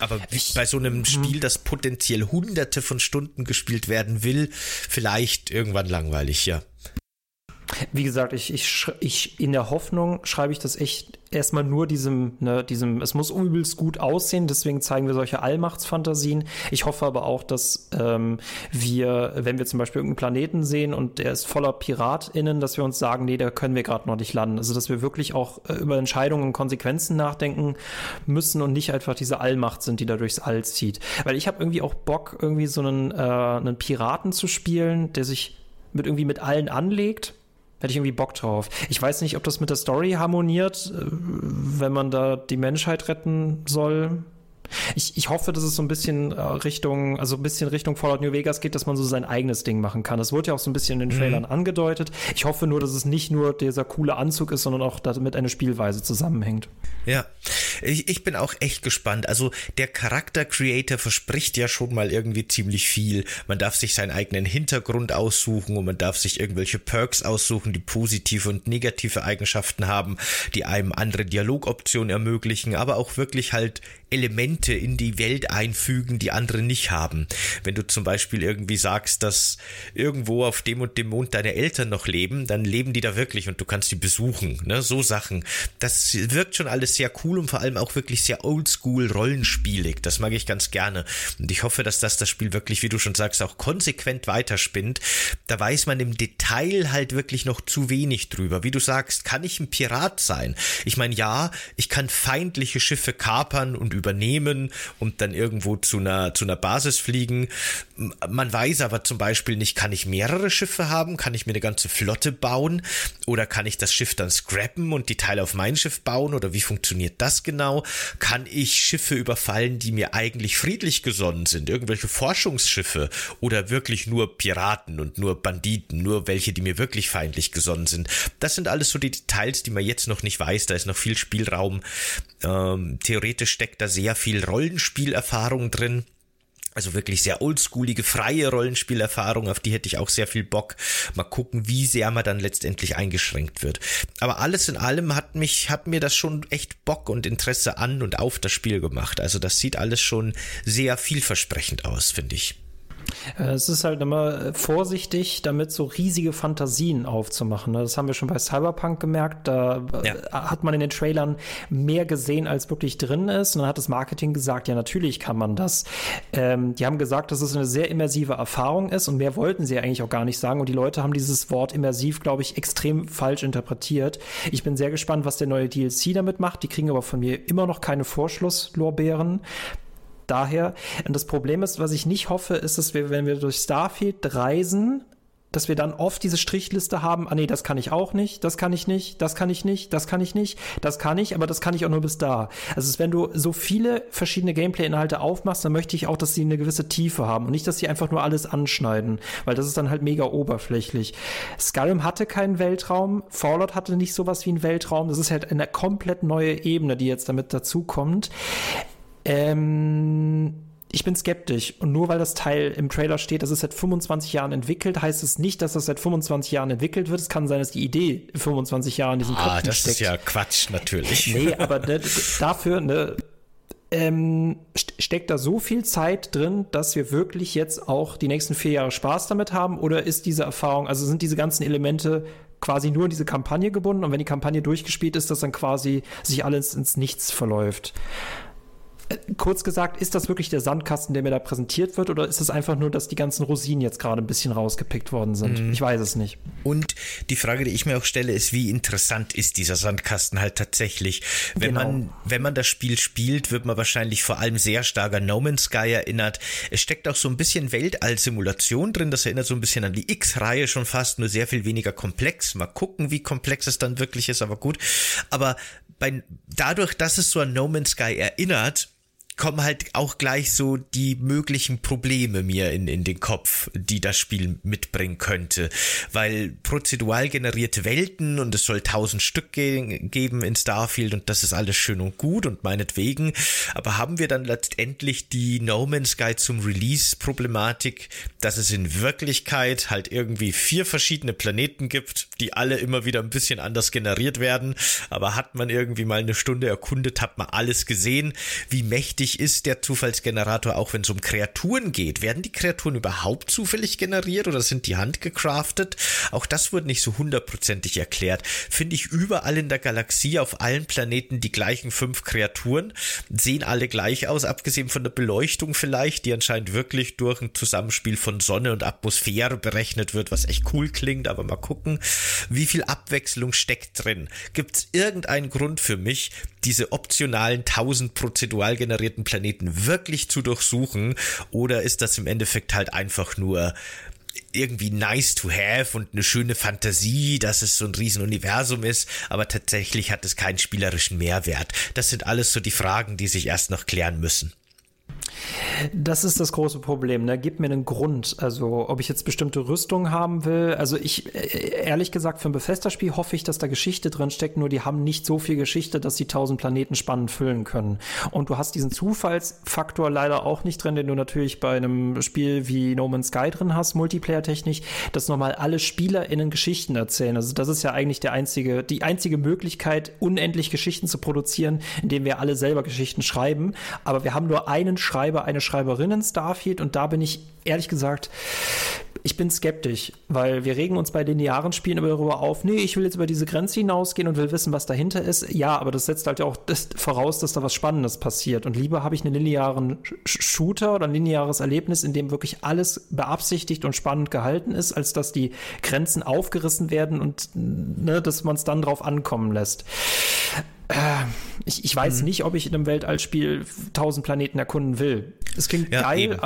Aber ich, bei so einem hm. Spiel, das potenziell hunderte von Stunden gespielt werden will, vielleicht irgendwann langweilig, ja. Wie gesagt, ich, ich, ich in der Hoffnung schreibe ich das echt erstmal nur diesem, ne, diesem, es muss übelst gut aussehen, deswegen zeigen wir solche Allmachtsfantasien. Ich hoffe aber auch, dass ähm, wir, wenn wir zum Beispiel irgendeinen Planeten sehen und der ist voller PiratInnen, dass wir uns sagen, nee, da können wir gerade noch nicht landen. Also dass wir wirklich auch äh, über Entscheidungen und Konsequenzen nachdenken müssen und nicht einfach diese Allmacht sind, die da durchs All zieht. Weil ich habe irgendwie auch Bock, irgendwie so einen, äh, einen Piraten zu spielen, der sich mit irgendwie mit allen anlegt Hätte ich irgendwie Bock drauf. Ich weiß nicht, ob das mit der Story harmoniert, äh, wenn man da die Menschheit retten soll. Ich, ich hoffe, dass es so ein bisschen äh, Richtung, also ein bisschen Richtung Fallout New Vegas geht, dass man so sein eigenes Ding machen kann. Das wurde ja auch so ein bisschen in den mhm. Trailern mhm. angedeutet. Ich hoffe nur, dass es nicht nur dieser coole Anzug ist, sondern auch damit eine Spielweise zusammenhängt. Ja, ich, ich bin auch echt gespannt. Also der Charakter-Creator verspricht ja schon mal irgendwie ziemlich viel. Man darf sich seinen eigenen Hintergrund aussuchen und man darf sich irgendwelche Perks aussuchen, die positive und negative Eigenschaften haben, die einem andere Dialogoptionen ermöglichen, aber auch wirklich halt Elemente in die Welt einfügen, die andere nicht haben. Wenn du zum Beispiel irgendwie sagst, dass irgendwo auf dem und dem Mond deine Eltern noch leben, dann leben die da wirklich und du kannst die besuchen. Ne? So Sachen. Das wirkt schon alles sehr cool und vor allem auch wirklich sehr oldschool rollenspielig. Das mag ich ganz gerne. Und ich hoffe, dass das das Spiel wirklich, wie du schon sagst, auch konsequent weiterspinnt. Da weiß man im Detail halt wirklich noch zu wenig drüber. Wie du sagst, kann ich ein Pirat sein? Ich meine, ja, ich kann feindliche Schiffe kapern und übernehmen und dann irgendwo zu einer, zu einer Basis fliegen. Man weiß aber zum Beispiel nicht, kann ich mehrere Schiffe haben? Kann ich mir eine ganze Flotte bauen? Oder kann ich das Schiff dann scrappen und die Teile auf mein Schiff bauen? Oder wie funktioniert das genau? Kann ich Schiffe überfallen, die mir eigentlich friedlich gesonnen sind? Irgendwelche Forschungsschiffe? Oder wirklich nur Piraten und nur Banditen? Nur welche, die mir wirklich feindlich gesonnen sind? Das sind alles so die Details, die man jetzt noch nicht weiß. Da ist noch viel Spielraum. Ähm, theoretisch steckt da sehr viel Rollenspielerfahrung drin. Also wirklich sehr oldschoolige, freie Rollenspielerfahrung, auf die hätte ich auch sehr viel Bock. Mal gucken, wie sehr man dann letztendlich eingeschränkt wird. Aber alles in allem hat mich, hat mir das schon echt Bock und Interesse an und auf das Spiel gemacht. Also das sieht alles schon sehr vielversprechend aus, finde ich. Äh, es ist halt immer äh, vorsichtig, damit so riesige Fantasien aufzumachen. Ne? Das haben wir schon bei Cyberpunk gemerkt. Da äh, ja. hat man in den Trailern mehr gesehen, als wirklich drin ist. Und dann hat das Marketing gesagt, ja, natürlich kann man das. Ähm, die haben gesagt, dass es eine sehr immersive Erfahrung ist und mehr wollten sie eigentlich auch gar nicht sagen. Und die Leute haben dieses Wort immersiv, glaube ich, extrem falsch interpretiert. Ich bin sehr gespannt, was der neue DLC damit macht. Die kriegen aber von mir immer noch keine Vorschlusslorbeeren daher. Und das Problem ist, was ich nicht hoffe, ist, dass wir, wenn wir durch Starfield reisen, dass wir dann oft diese Strichliste haben, ah nee, das kann ich auch nicht, das kann ich nicht, das kann ich nicht, das kann ich nicht, das kann ich, aber das kann ich auch nur bis da. Also wenn du so viele verschiedene Gameplay-Inhalte aufmachst, dann möchte ich auch, dass sie eine gewisse Tiefe haben und nicht, dass sie einfach nur alles anschneiden, weil das ist dann halt mega oberflächlich. Skyrim hatte keinen Weltraum, Fallout hatte nicht sowas wie einen Weltraum, das ist halt eine komplett neue Ebene, die jetzt damit dazukommt. Ähm, ich bin skeptisch. Und nur weil das Teil im Trailer steht, dass es seit 25 Jahren entwickelt, heißt es nicht, dass das seit 25 Jahren entwickelt wird. Es kann sein, dass die Idee 25 Jahre in diesem ah, das steckt. ist ja Quatsch, natürlich. Nee, aber ne, dafür, ne, ähm, steckt da so viel Zeit drin, dass wir wirklich jetzt auch die nächsten vier Jahre Spaß damit haben? Oder ist diese Erfahrung, also sind diese ganzen Elemente quasi nur in diese Kampagne gebunden und wenn die Kampagne durchgespielt ist, dass dann quasi sich alles ins Nichts verläuft? Kurz gesagt, ist das wirklich der Sandkasten, der mir da präsentiert wird, oder ist es einfach nur, dass die ganzen Rosinen jetzt gerade ein bisschen rausgepickt worden sind? Mhm. Ich weiß es nicht. Und die Frage, die ich mir auch stelle, ist, wie interessant ist dieser Sandkasten halt tatsächlich? Wenn genau. man, wenn man das Spiel spielt, wird man wahrscheinlich vor allem sehr stark an No Man's Sky erinnert. Es steckt auch so ein bisschen Weltall-Simulation drin. Das erinnert so ein bisschen an die X-Reihe schon fast, nur sehr viel weniger komplex. Mal gucken, wie komplex es dann wirklich ist, aber gut. Aber bei, dadurch, dass es so an No Man's Sky erinnert, kommen halt auch gleich so die möglichen Probleme mir in, in den Kopf, die das Spiel mitbringen könnte. Weil prozedural generierte Welten und es soll tausend Stück ge geben in Starfield und das ist alles schön und gut und meinetwegen. Aber haben wir dann letztendlich die No Man's Sky zum Release Problematik, dass es in Wirklichkeit halt irgendwie vier verschiedene Planeten gibt, die alle immer wieder ein bisschen anders generiert werden. Aber hat man irgendwie mal eine Stunde erkundet, hat man alles gesehen. Wie mächtig ist der Zufallsgenerator, auch wenn es um Kreaturen geht? Werden die Kreaturen überhaupt zufällig generiert oder sind die handgecraftet? Auch das wird nicht so hundertprozentig erklärt. Finde ich überall in der Galaxie auf allen Planeten die gleichen fünf Kreaturen, sehen alle gleich aus, abgesehen von der Beleuchtung vielleicht, die anscheinend wirklich durch ein Zusammenspiel von Sonne und Atmosphäre berechnet wird, was echt cool klingt, aber mal gucken, wie viel Abwechslung steckt drin. Gibt es irgendeinen Grund für mich, diese optionalen tausend prozedural generierten Planeten wirklich zu durchsuchen oder ist das im Endeffekt halt einfach nur irgendwie nice to have und eine schöne Fantasie, dass es so ein Riesenuniversum ist, aber tatsächlich hat es keinen spielerischen Mehrwert. Das sind alles so die Fragen, die sich erst noch klären müssen. Das ist das große Problem. Ne? Gib mir einen Grund. Also, ob ich jetzt bestimmte Rüstungen haben will. Also, ich, äh, ehrlich gesagt, für ein Bethesda-Spiel hoffe ich, dass da Geschichte drin steckt. Nur die haben nicht so viel Geschichte, dass sie tausend Planeten spannend füllen können. Und du hast diesen Zufallsfaktor leider auch nicht drin, den du natürlich bei einem Spiel wie No Man's Sky drin hast, Multiplayer-technisch, dass nochmal alle SpielerInnen Geschichten erzählen. Also, das ist ja eigentlich der einzige, die einzige Möglichkeit, unendlich Geschichten zu produzieren, indem wir alle selber Geschichten schreiben. Aber wir haben nur einen Schreiber, eine Schreiberin in Starfield und da bin ich ehrlich gesagt, ich bin skeptisch, weil wir regen uns bei linearen Spielen immer darüber auf, nee, ich will jetzt über diese Grenze hinausgehen und will wissen, was dahinter ist. Ja, aber das setzt halt auch das voraus, dass da was Spannendes passiert. Und lieber habe ich einen linearen Shooter oder ein lineares Erlebnis, in dem wirklich alles beabsichtigt und spannend gehalten ist, als dass die Grenzen aufgerissen werden und ne, dass man es dann drauf ankommen lässt. Äh, ich, ich weiß hm. nicht, ob ich in einem Weltallspiel tausend Planeten erkunden will. Es klingt ja, geil, eben.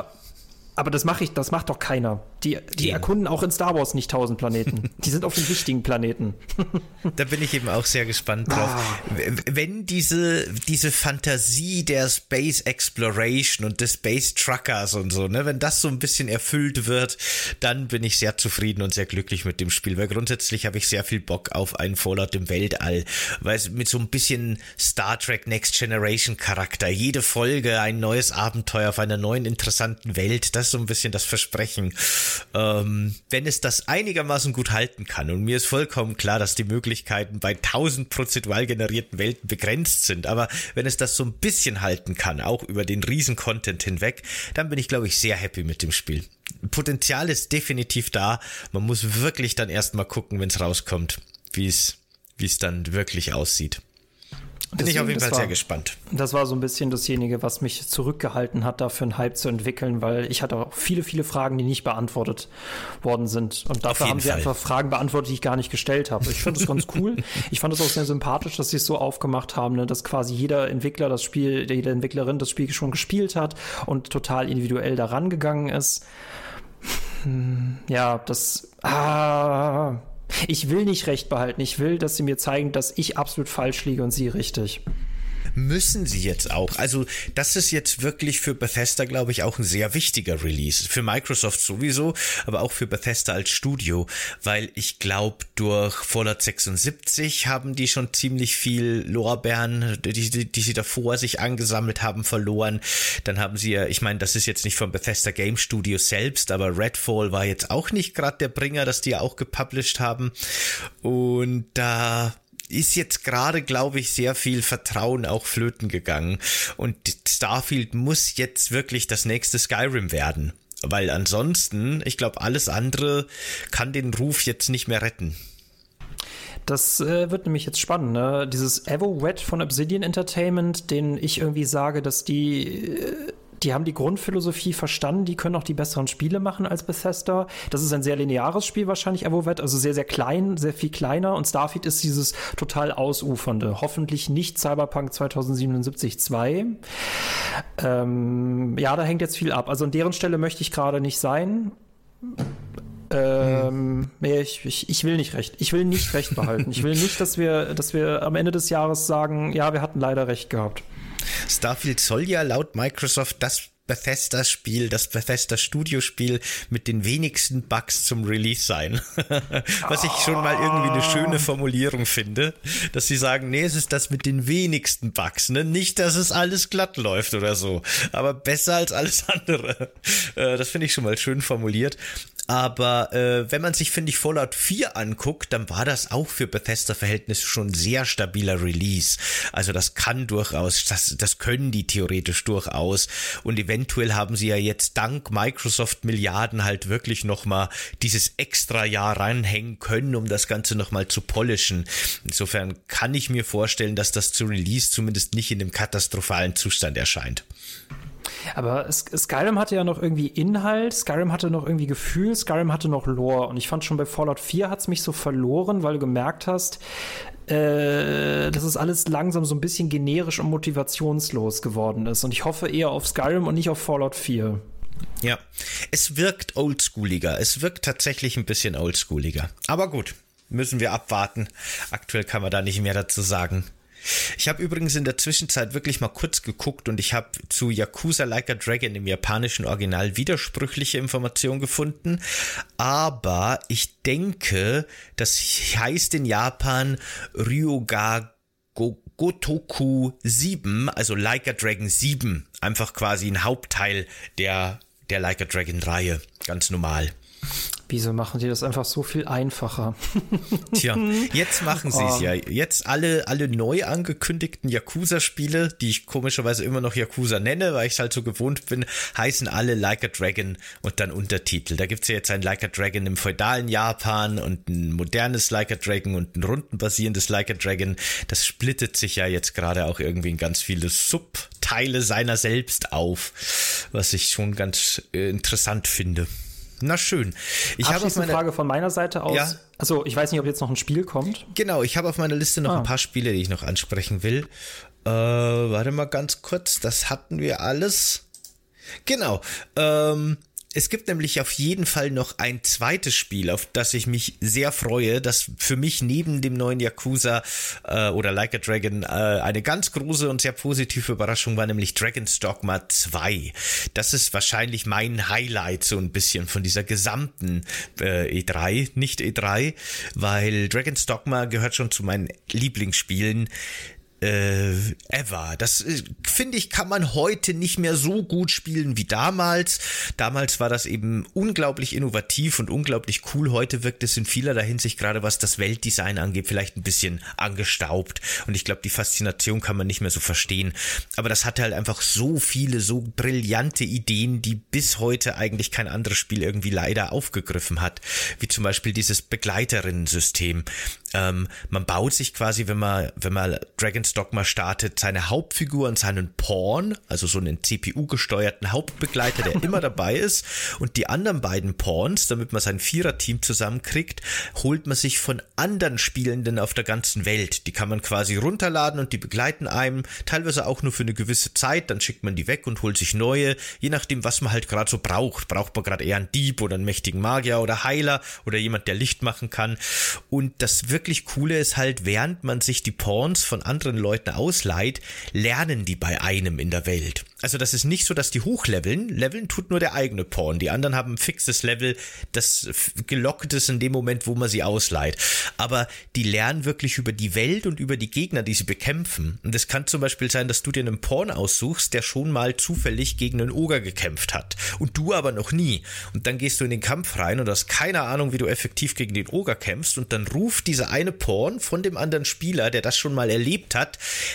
Aber das mache ich, das macht doch keiner. Die, die erkunden auch in Star Wars nicht tausend Planeten. die sind auf den wichtigen Planeten. da bin ich eben auch sehr gespannt drauf. Ah. Wenn diese, diese Fantasie der Space Exploration und des Space Truckers und so, ne, wenn das so ein bisschen erfüllt wird, dann bin ich sehr zufrieden und sehr glücklich mit dem Spiel, weil grundsätzlich habe ich sehr viel Bock auf einen Fallout im Weltall, weil es mit so ein bisschen Star Trek Next Generation Charakter, jede Folge ein neues Abenteuer auf einer neuen interessanten Welt, das ist so ein bisschen das Versprechen ähm, wenn es das einigermaßen gut halten kann, und mir ist vollkommen klar, dass die Möglichkeiten bei tausend prozedural generierten Welten begrenzt sind, aber wenn es das so ein bisschen halten kann, auch über den riesen Content hinweg, dann bin ich, glaube ich, sehr happy mit dem Spiel. Potenzial ist definitiv da. Man muss wirklich dann erstmal gucken, wenn es rauskommt, wie es, wie es dann wirklich aussieht. Bin Deswegen, ich auf jeden Fall war, sehr gespannt. Das war so ein bisschen dasjenige, was mich zurückgehalten hat, dafür einen Hype zu entwickeln, weil ich hatte auch viele, viele Fragen, die nicht beantwortet worden sind. Und dafür haben sie einfach Fragen beantwortet, die ich gar nicht gestellt habe. Ich finde das ganz cool. Ich fand es auch sehr sympathisch, dass sie es so aufgemacht haben, ne, dass quasi jeder Entwickler das Spiel, jede Entwicklerin das Spiel schon gespielt hat und total individuell daran gegangen ist. Hm, ja, das. Ah, ich will nicht recht behalten. Ich will, dass sie mir zeigen, dass ich absolut falsch liege und sie richtig müssen sie jetzt auch. Also das ist jetzt wirklich für Bethesda, glaube ich, auch ein sehr wichtiger Release. Für Microsoft sowieso, aber auch für Bethesda als Studio, weil ich glaube, durch Fallout 76 haben die schon ziemlich viel Lorbeeren, die, die, die sie davor sich angesammelt haben, verloren. Dann haben sie ja, ich meine, das ist jetzt nicht vom Bethesda Game Studio selbst, aber Redfall war jetzt auch nicht gerade der Bringer, dass die ja auch gepublished haben. Und da ist jetzt gerade, glaube ich, sehr viel Vertrauen auch flöten gegangen. Und Starfield muss jetzt wirklich das nächste Skyrim werden. Weil ansonsten, ich glaube, alles andere kann den Ruf jetzt nicht mehr retten. Das äh, wird nämlich jetzt spannend. Ne? Dieses Evo Red von Obsidian Entertainment, den ich irgendwie sage, dass die äh, die haben die Grundphilosophie verstanden, die können auch die besseren Spiele machen als Bethesda. Das ist ein sehr lineares Spiel wahrscheinlich, Evovet, also sehr, sehr klein, sehr viel kleiner und Starfield ist dieses total ausufernde. Hoffentlich nicht Cyberpunk 2077 2. Ähm, ja, da hängt jetzt viel ab. Also an deren Stelle möchte ich gerade nicht sein. Ähm, nee, ich, ich, ich will nicht recht. Ich will nicht recht behalten. Ich will nicht, dass wir, dass wir am Ende des Jahres sagen, ja, wir hatten leider recht gehabt. Starfield soll ja laut Microsoft das Bethesda-Spiel, das Bethesda-Studio-Spiel mit den wenigsten Bugs zum Release sein. Was ich schon mal irgendwie eine schöne Formulierung finde, dass sie sagen, nee, es ist das mit den wenigsten Bugs, ne? Nicht, dass es alles glatt läuft oder so, aber besser als alles andere. Äh, das finde ich schon mal schön formuliert. Aber äh, wenn man sich, finde ich, Fallout 4 anguckt, dann war das auch für Bethesda-Verhältnisse schon sehr stabiler Release. Also das kann durchaus, das, das können die theoretisch durchaus. Und eventuell haben sie ja jetzt dank Microsoft Milliarden halt wirklich nochmal dieses extra Jahr reinhängen können, um das Ganze nochmal zu polischen. Insofern kann ich mir vorstellen, dass das zu Release zumindest nicht in dem katastrophalen Zustand erscheint. Aber Skyrim hatte ja noch irgendwie Inhalt, Skyrim hatte noch irgendwie Gefühl, Skyrim hatte noch Lore. Und ich fand schon bei Fallout 4 hat es mich so verloren, weil du gemerkt hast, äh, dass es alles langsam so ein bisschen generisch und motivationslos geworden ist. Und ich hoffe eher auf Skyrim und nicht auf Fallout 4. Ja, es wirkt oldschooliger. Es wirkt tatsächlich ein bisschen oldschooliger. Aber gut, müssen wir abwarten. Aktuell kann man da nicht mehr dazu sagen. Ich habe übrigens in der Zwischenzeit wirklich mal kurz geguckt und ich habe zu Yakuza Like a Dragon im japanischen Original widersprüchliche Informationen gefunden. Aber ich denke, das heißt in Japan Ryuga Gotoku 7, also Like a Dragon 7. Einfach quasi ein Hauptteil der, der Like a Dragon Reihe. Ganz normal. Wieso machen die das einfach so viel einfacher? Tja, jetzt machen sie es oh. ja. Jetzt alle, alle neu angekündigten Yakuza-Spiele, die ich komischerweise immer noch Yakuza nenne, weil ich es halt so gewohnt bin, heißen alle Like a Dragon und dann Untertitel. Da gibt es ja jetzt ein Like a Dragon im feudalen Japan und ein modernes Like a Dragon und ein rundenbasierendes Like a Dragon. Das splittet sich ja jetzt gerade auch irgendwie in ganz viele Subteile seiner selbst auf, was ich schon ganz äh, interessant finde. Na schön. Ich habe eine Frage von meiner Seite aus. Ja? Also ich weiß nicht, ob jetzt noch ein Spiel kommt. Genau, ich habe auf meiner Liste noch ah. ein paar Spiele, die ich noch ansprechen will. Äh, warte mal ganz kurz, das hatten wir alles. Genau. Ähm, es gibt nämlich auf jeden Fall noch ein zweites Spiel, auf das ich mich sehr freue, das für mich neben dem neuen Yakuza äh, oder Like a Dragon äh, eine ganz große und sehr positive Überraschung war, nämlich Dragon's Dogma 2. Das ist wahrscheinlich mein Highlight so ein bisschen von dieser gesamten äh, E3, nicht E3, weil Dragon's Dogma gehört schon zu meinen Lieblingsspielen äh, ever. Das äh, finde ich, kann man heute nicht mehr so gut spielen wie damals. Damals war das eben unglaublich innovativ und unglaublich cool. Heute wirkt es in vielerlei Hinsicht, gerade was das Weltdesign angeht, vielleicht ein bisschen angestaubt. Und ich glaube, die Faszination kann man nicht mehr so verstehen. Aber das hatte halt einfach so viele, so brillante Ideen, die bis heute eigentlich kein anderes Spiel irgendwie leider aufgegriffen hat. Wie zum Beispiel dieses Begleiterinnen-System. Ähm, man baut sich quasi, wenn man, wenn man Dragon's Dogma startet, seine Hauptfigur und seinen Pawn, also so einen CPU-gesteuerten Hauptbegleiter, der immer dabei ist. Und die anderen beiden Pawns, damit man sein Vierer-Team zusammenkriegt, holt man sich von anderen Spielenden auf der ganzen Welt. Die kann man quasi runterladen und die begleiten einem, teilweise auch nur für eine gewisse Zeit, dann schickt man die weg und holt sich neue, je nachdem, was man halt gerade so braucht. Braucht man gerade eher einen Dieb oder einen mächtigen Magier oder Heiler oder jemand, der Licht machen kann. Und das wirklich Coole ist halt, während man sich die Pawns von anderen Leuten ausleiht, lernen die bei einem in der Welt. Also das ist nicht so, dass die hochleveln. Leveln tut nur der eigene Pawn. Die anderen haben ein fixes Level, das gelockt ist in dem Moment, wo man sie ausleiht. Aber die lernen wirklich über die Welt und über die Gegner, die sie bekämpfen. Und es kann zum Beispiel sein, dass du dir einen Pawn aussuchst, der schon mal zufällig gegen einen Oger gekämpft hat. Und du aber noch nie. Und dann gehst du in den Kampf rein und hast keine Ahnung, wie du effektiv gegen den Oger kämpfst. Und dann ruft dieser eine Pawn von dem anderen Spieler, der das schon mal erlebt hat,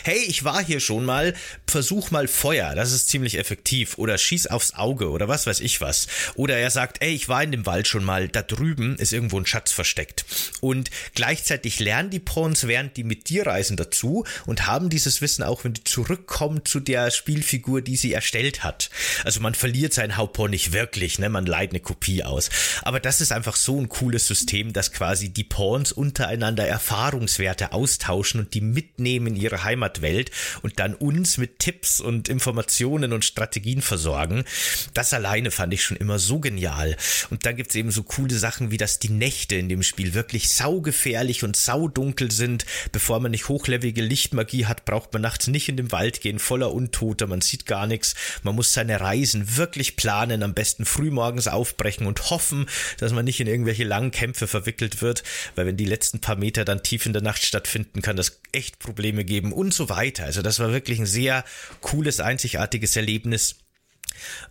hey, ich war hier schon mal, versuch mal Feuer. Das ist ziemlich effektiv. Oder schieß aufs Auge oder was weiß ich was. Oder er sagt, ey, ich war in dem Wald schon mal, da drüben ist irgendwo ein Schatz versteckt. Und gleichzeitig lernen die Pawns, während die mit dir reisen, dazu und haben dieses Wissen auch, wenn die zurückkommen zu der Spielfigur, die sie erstellt hat. Also man verliert sein Hauptpawn nicht wirklich, ne? man leiht eine Kopie aus. Aber das ist einfach so ein cooles System, dass quasi die Pawns untereinander Erfahrungswerte austauschen und die mitnehmen in ihre Heimatwelt und dann uns mit Tipps und Informationen und Strategien versorgen. Das alleine fand ich schon immer so genial. Und dann gibt's eben so coole Sachen, wie dass die Nächte in dem Spiel wirklich saugefährlich und saudunkel sind. Bevor man nicht hochlevelige Lichtmagie hat, braucht man nachts nicht in den Wald gehen, voller Untoter, man sieht gar nichts. Man muss seine Reisen wirklich planen, am besten frühmorgens aufbrechen und hoffen, dass man nicht in irgendwelche langen Kämpfe verwickelt wird, weil wenn die letzten paar Meter dann tief in der Nacht stattfinden, kann das echt Probleme geben und so weiter. Also das war wirklich ein sehr cooles, einzigartiges Erlebnis.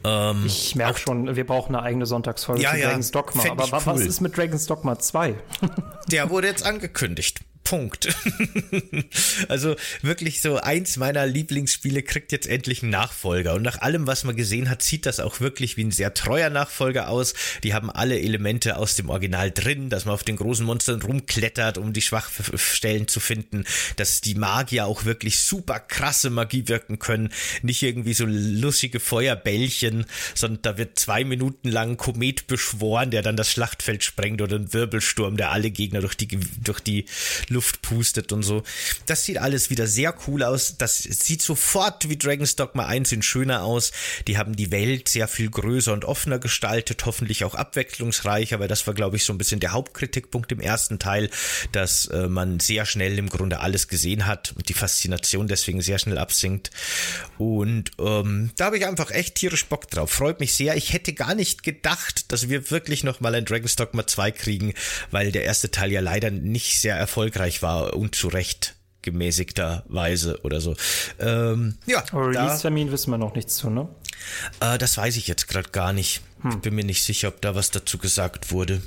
Ähm, ich merke schon, wir brauchen eine eigene Sonntagsfolge ja, zu ja, Dragon's Dogma. Aber cool. was ist mit Dragon's Dogma 2? Der wurde jetzt angekündigt. Punkt. also wirklich so eins meiner Lieblingsspiele kriegt jetzt endlich einen Nachfolger. Und nach allem, was man gesehen hat, sieht das auch wirklich wie ein sehr treuer Nachfolger aus. Die haben alle Elemente aus dem Original drin, dass man auf den großen Monstern rumklettert, um die Schwachstellen zu finden, dass die Magier auch wirklich super krasse Magie wirken können. Nicht irgendwie so lustige Feuerbällchen, sondern da wird zwei Minuten lang ein Komet beschworen, der dann das Schlachtfeld sprengt oder ein Wirbelsturm, der alle Gegner durch die, durch die Luft pustet und so. Das sieht alles wieder sehr cool aus. Das sieht sofort wie Dragon's Dogma 1 in schöner aus. Die haben die Welt sehr viel größer und offener gestaltet, hoffentlich auch abwechslungsreicher, weil das war, glaube ich, so ein bisschen der Hauptkritikpunkt im ersten Teil, dass äh, man sehr schnell im Grunde alles gesehen hat und die Faszination deswegen sehr schnell absinkt. Und ähm, da habe ich einfach echt tierisch Bock drauf. Freut mich sehr. Ich hätte gar nicht gedacht, dass wir wirklich nochmal ein Dragon's Dogma 2 kriegen, weil der erste Teil ja leider nicht sehr erfolgreich erfolgreich war und zu Recht gemäßigterweise oder so. Ähm, ja. Release-Termin wissen wir noch nichts zu, ne? Äh, das weiß ich jetzt gerade gar nicht. Hm. Bin mir nicht sicher, ob da was dazu gesagt wurde.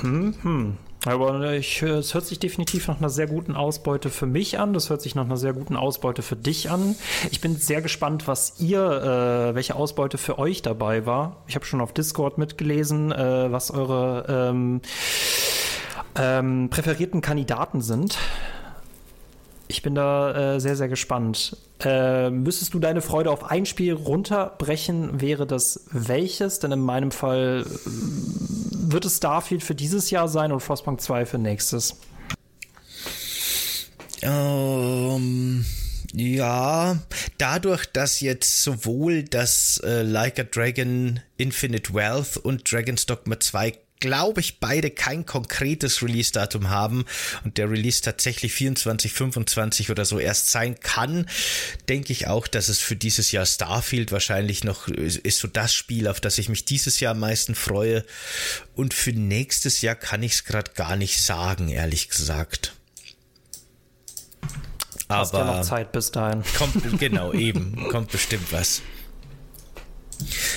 Hm, hm. Aber ich, es hört sich definitiv nach einer sehr guten Ausbeute für mich an. Das hört sich nach einer sehr guten Ausbeute für dich an. Ich bin sehr gespannt, was ihr, äh, welche Ausbeute für euch dabei war. Ich habe schon auf Discord mitgelesen, äh, was eure ähm, ähm, präferierten Kandidaten sind. Ich bin da äh, sehr, sehr gespannt. Äh, müsstest du deine Freude auf ein Spiel runterbrechen, wäre das welches? Denn in meinem Fall äh, wird es Starfield für dieses Jahr sein und Frostpunk 2 für nächstes. Ähm, ja, dadurch, dass jetzt sowohl das äh, Like a Dragon Infinite Wealth und Dragon's Dogma 2 glaube ich, beide kein konkretes Release-Datum haben und der Release tatsächlich 24, 25 oder so erst sein kann, denke ich auch, dass es für dieses Jahr Starfield wahrscheinlich noch ist so das Spiel, auf das ich mich dieses Jahr am meisten freue. Und für nächstes Jahr kann ich es gerade gar nicht sagen, ehrlich gesagt. Aber Hast ja noch Zeit bis dahin. Kommt, genau, eben. Kommt bestimmt was.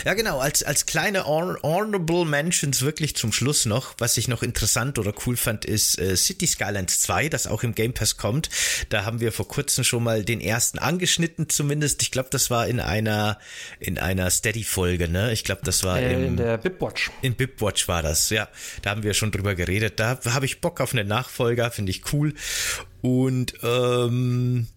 Ja, genau, als, als kleine Honorable Mentions wirklich zum Schluss noch, was ich noch interessant oder cool fand, ist äh, City Skylines 2, das auch im Game Pass kommt. Da haben wir vor kurzem schon mal den ersten angeschnitten, zumindest. Ich glaube, das war in einer, in einer Steady-Folge, ne? Ich glaube, das war äh, im, in der Bipwatch. In Bipwatch war das, ja. Da haben wir schon drüber geredet. Da habe ich Bock auf einen Nachfolger, finde ich cool. Und ähm,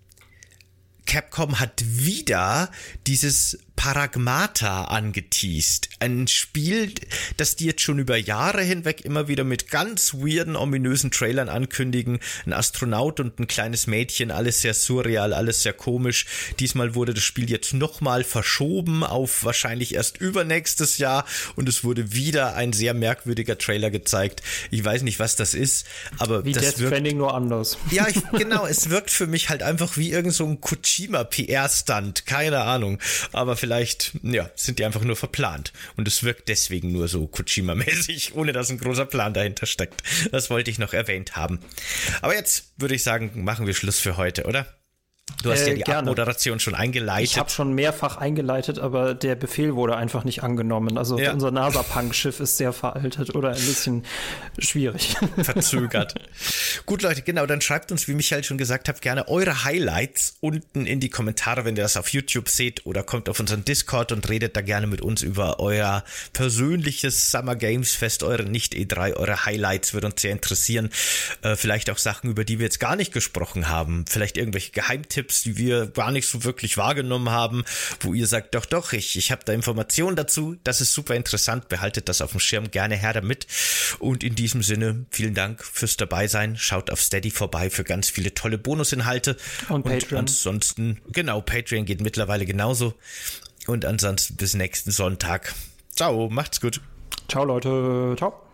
Capcom hat wieder dieses Paragmata angeteased. Ein Spiel, das die jetzt schon über Jahre hinweg immer wieder mit ganz weirden, ominösen Trailern ankündigen. Ein Astronaut und ein kleines Mädchen, alles sehr surreal, alles sehr komisch. Diesmal wurde das Spiel jetzt nochmal verschoben auf wahrscheinlich erst übernächstes Jahr und es wurde wieder ein sehr merkwürdiger Trailer gezeigt. Ich weiß nicht, was das ist, aber wie das Death wirkt, Stranding nur anders. Ja, ich, genau, es wirkt für mich halt einfach wie irgend so ein Kojima PR-Stunt, keine Ahnung, aber vielleicht vielleicht, ja, sind die einfach nur verplant. Und es wirkt deswegen nur so Kojima-mäßig, ohne dass ein großer Plan dahinter steckt. Das wollte ich noch erwähnt haben. Aber jetzt würde ich sagen, machen wir Schluss für heute, oder? Du hast äh, ja die gerne. Abmoderation schon eingeleitet. Ich habe schon mehrfach eingeleitet, aber der Befehl wurde einfach nicht angenommen. Also ja. unser NASA-Punk-Schiff ist sehr veraltet oder ein bisschen schwierig. Verzögert. Gut, Leute, genau, dann schreibt uns, wie Michael schon gesagt hat, gerne eure Highlights unten in die Kommentare, wenn ihr das auf YouTube seht oder kommt auf unseren Discord und redet da gerne mit uns über euer persönliches Summer Games Fest, eure Nicht-E3, eure Highlights, würde uns sehr interessieren. Äh, vielleicht auch Sachen, über die wir jetzt gar nicht gesprochen haben. Vielleicht irgendwelche Geheimtipps Spieltipps, die wir gar nicht so wirklich wahrgenommen haben, wo ihr sagt, doch, doch, ich, ich habe da Informationen dazu. Das ist super interessant. Behaltet das auf dem Schirm. Gerne her damit. Und in diesem Sinne, vielen Dank fürs Dabeisein. Schaut auf Steady vorbei für ganz viele tolle Bonusinhalte. Und, und Patreon. ansonsten, genau, Patreon geht mittlerweile genauso. Und ansonsten bis nächsten Sonntag. Ciao, macht's gut. Ciao, Leute. Ciao.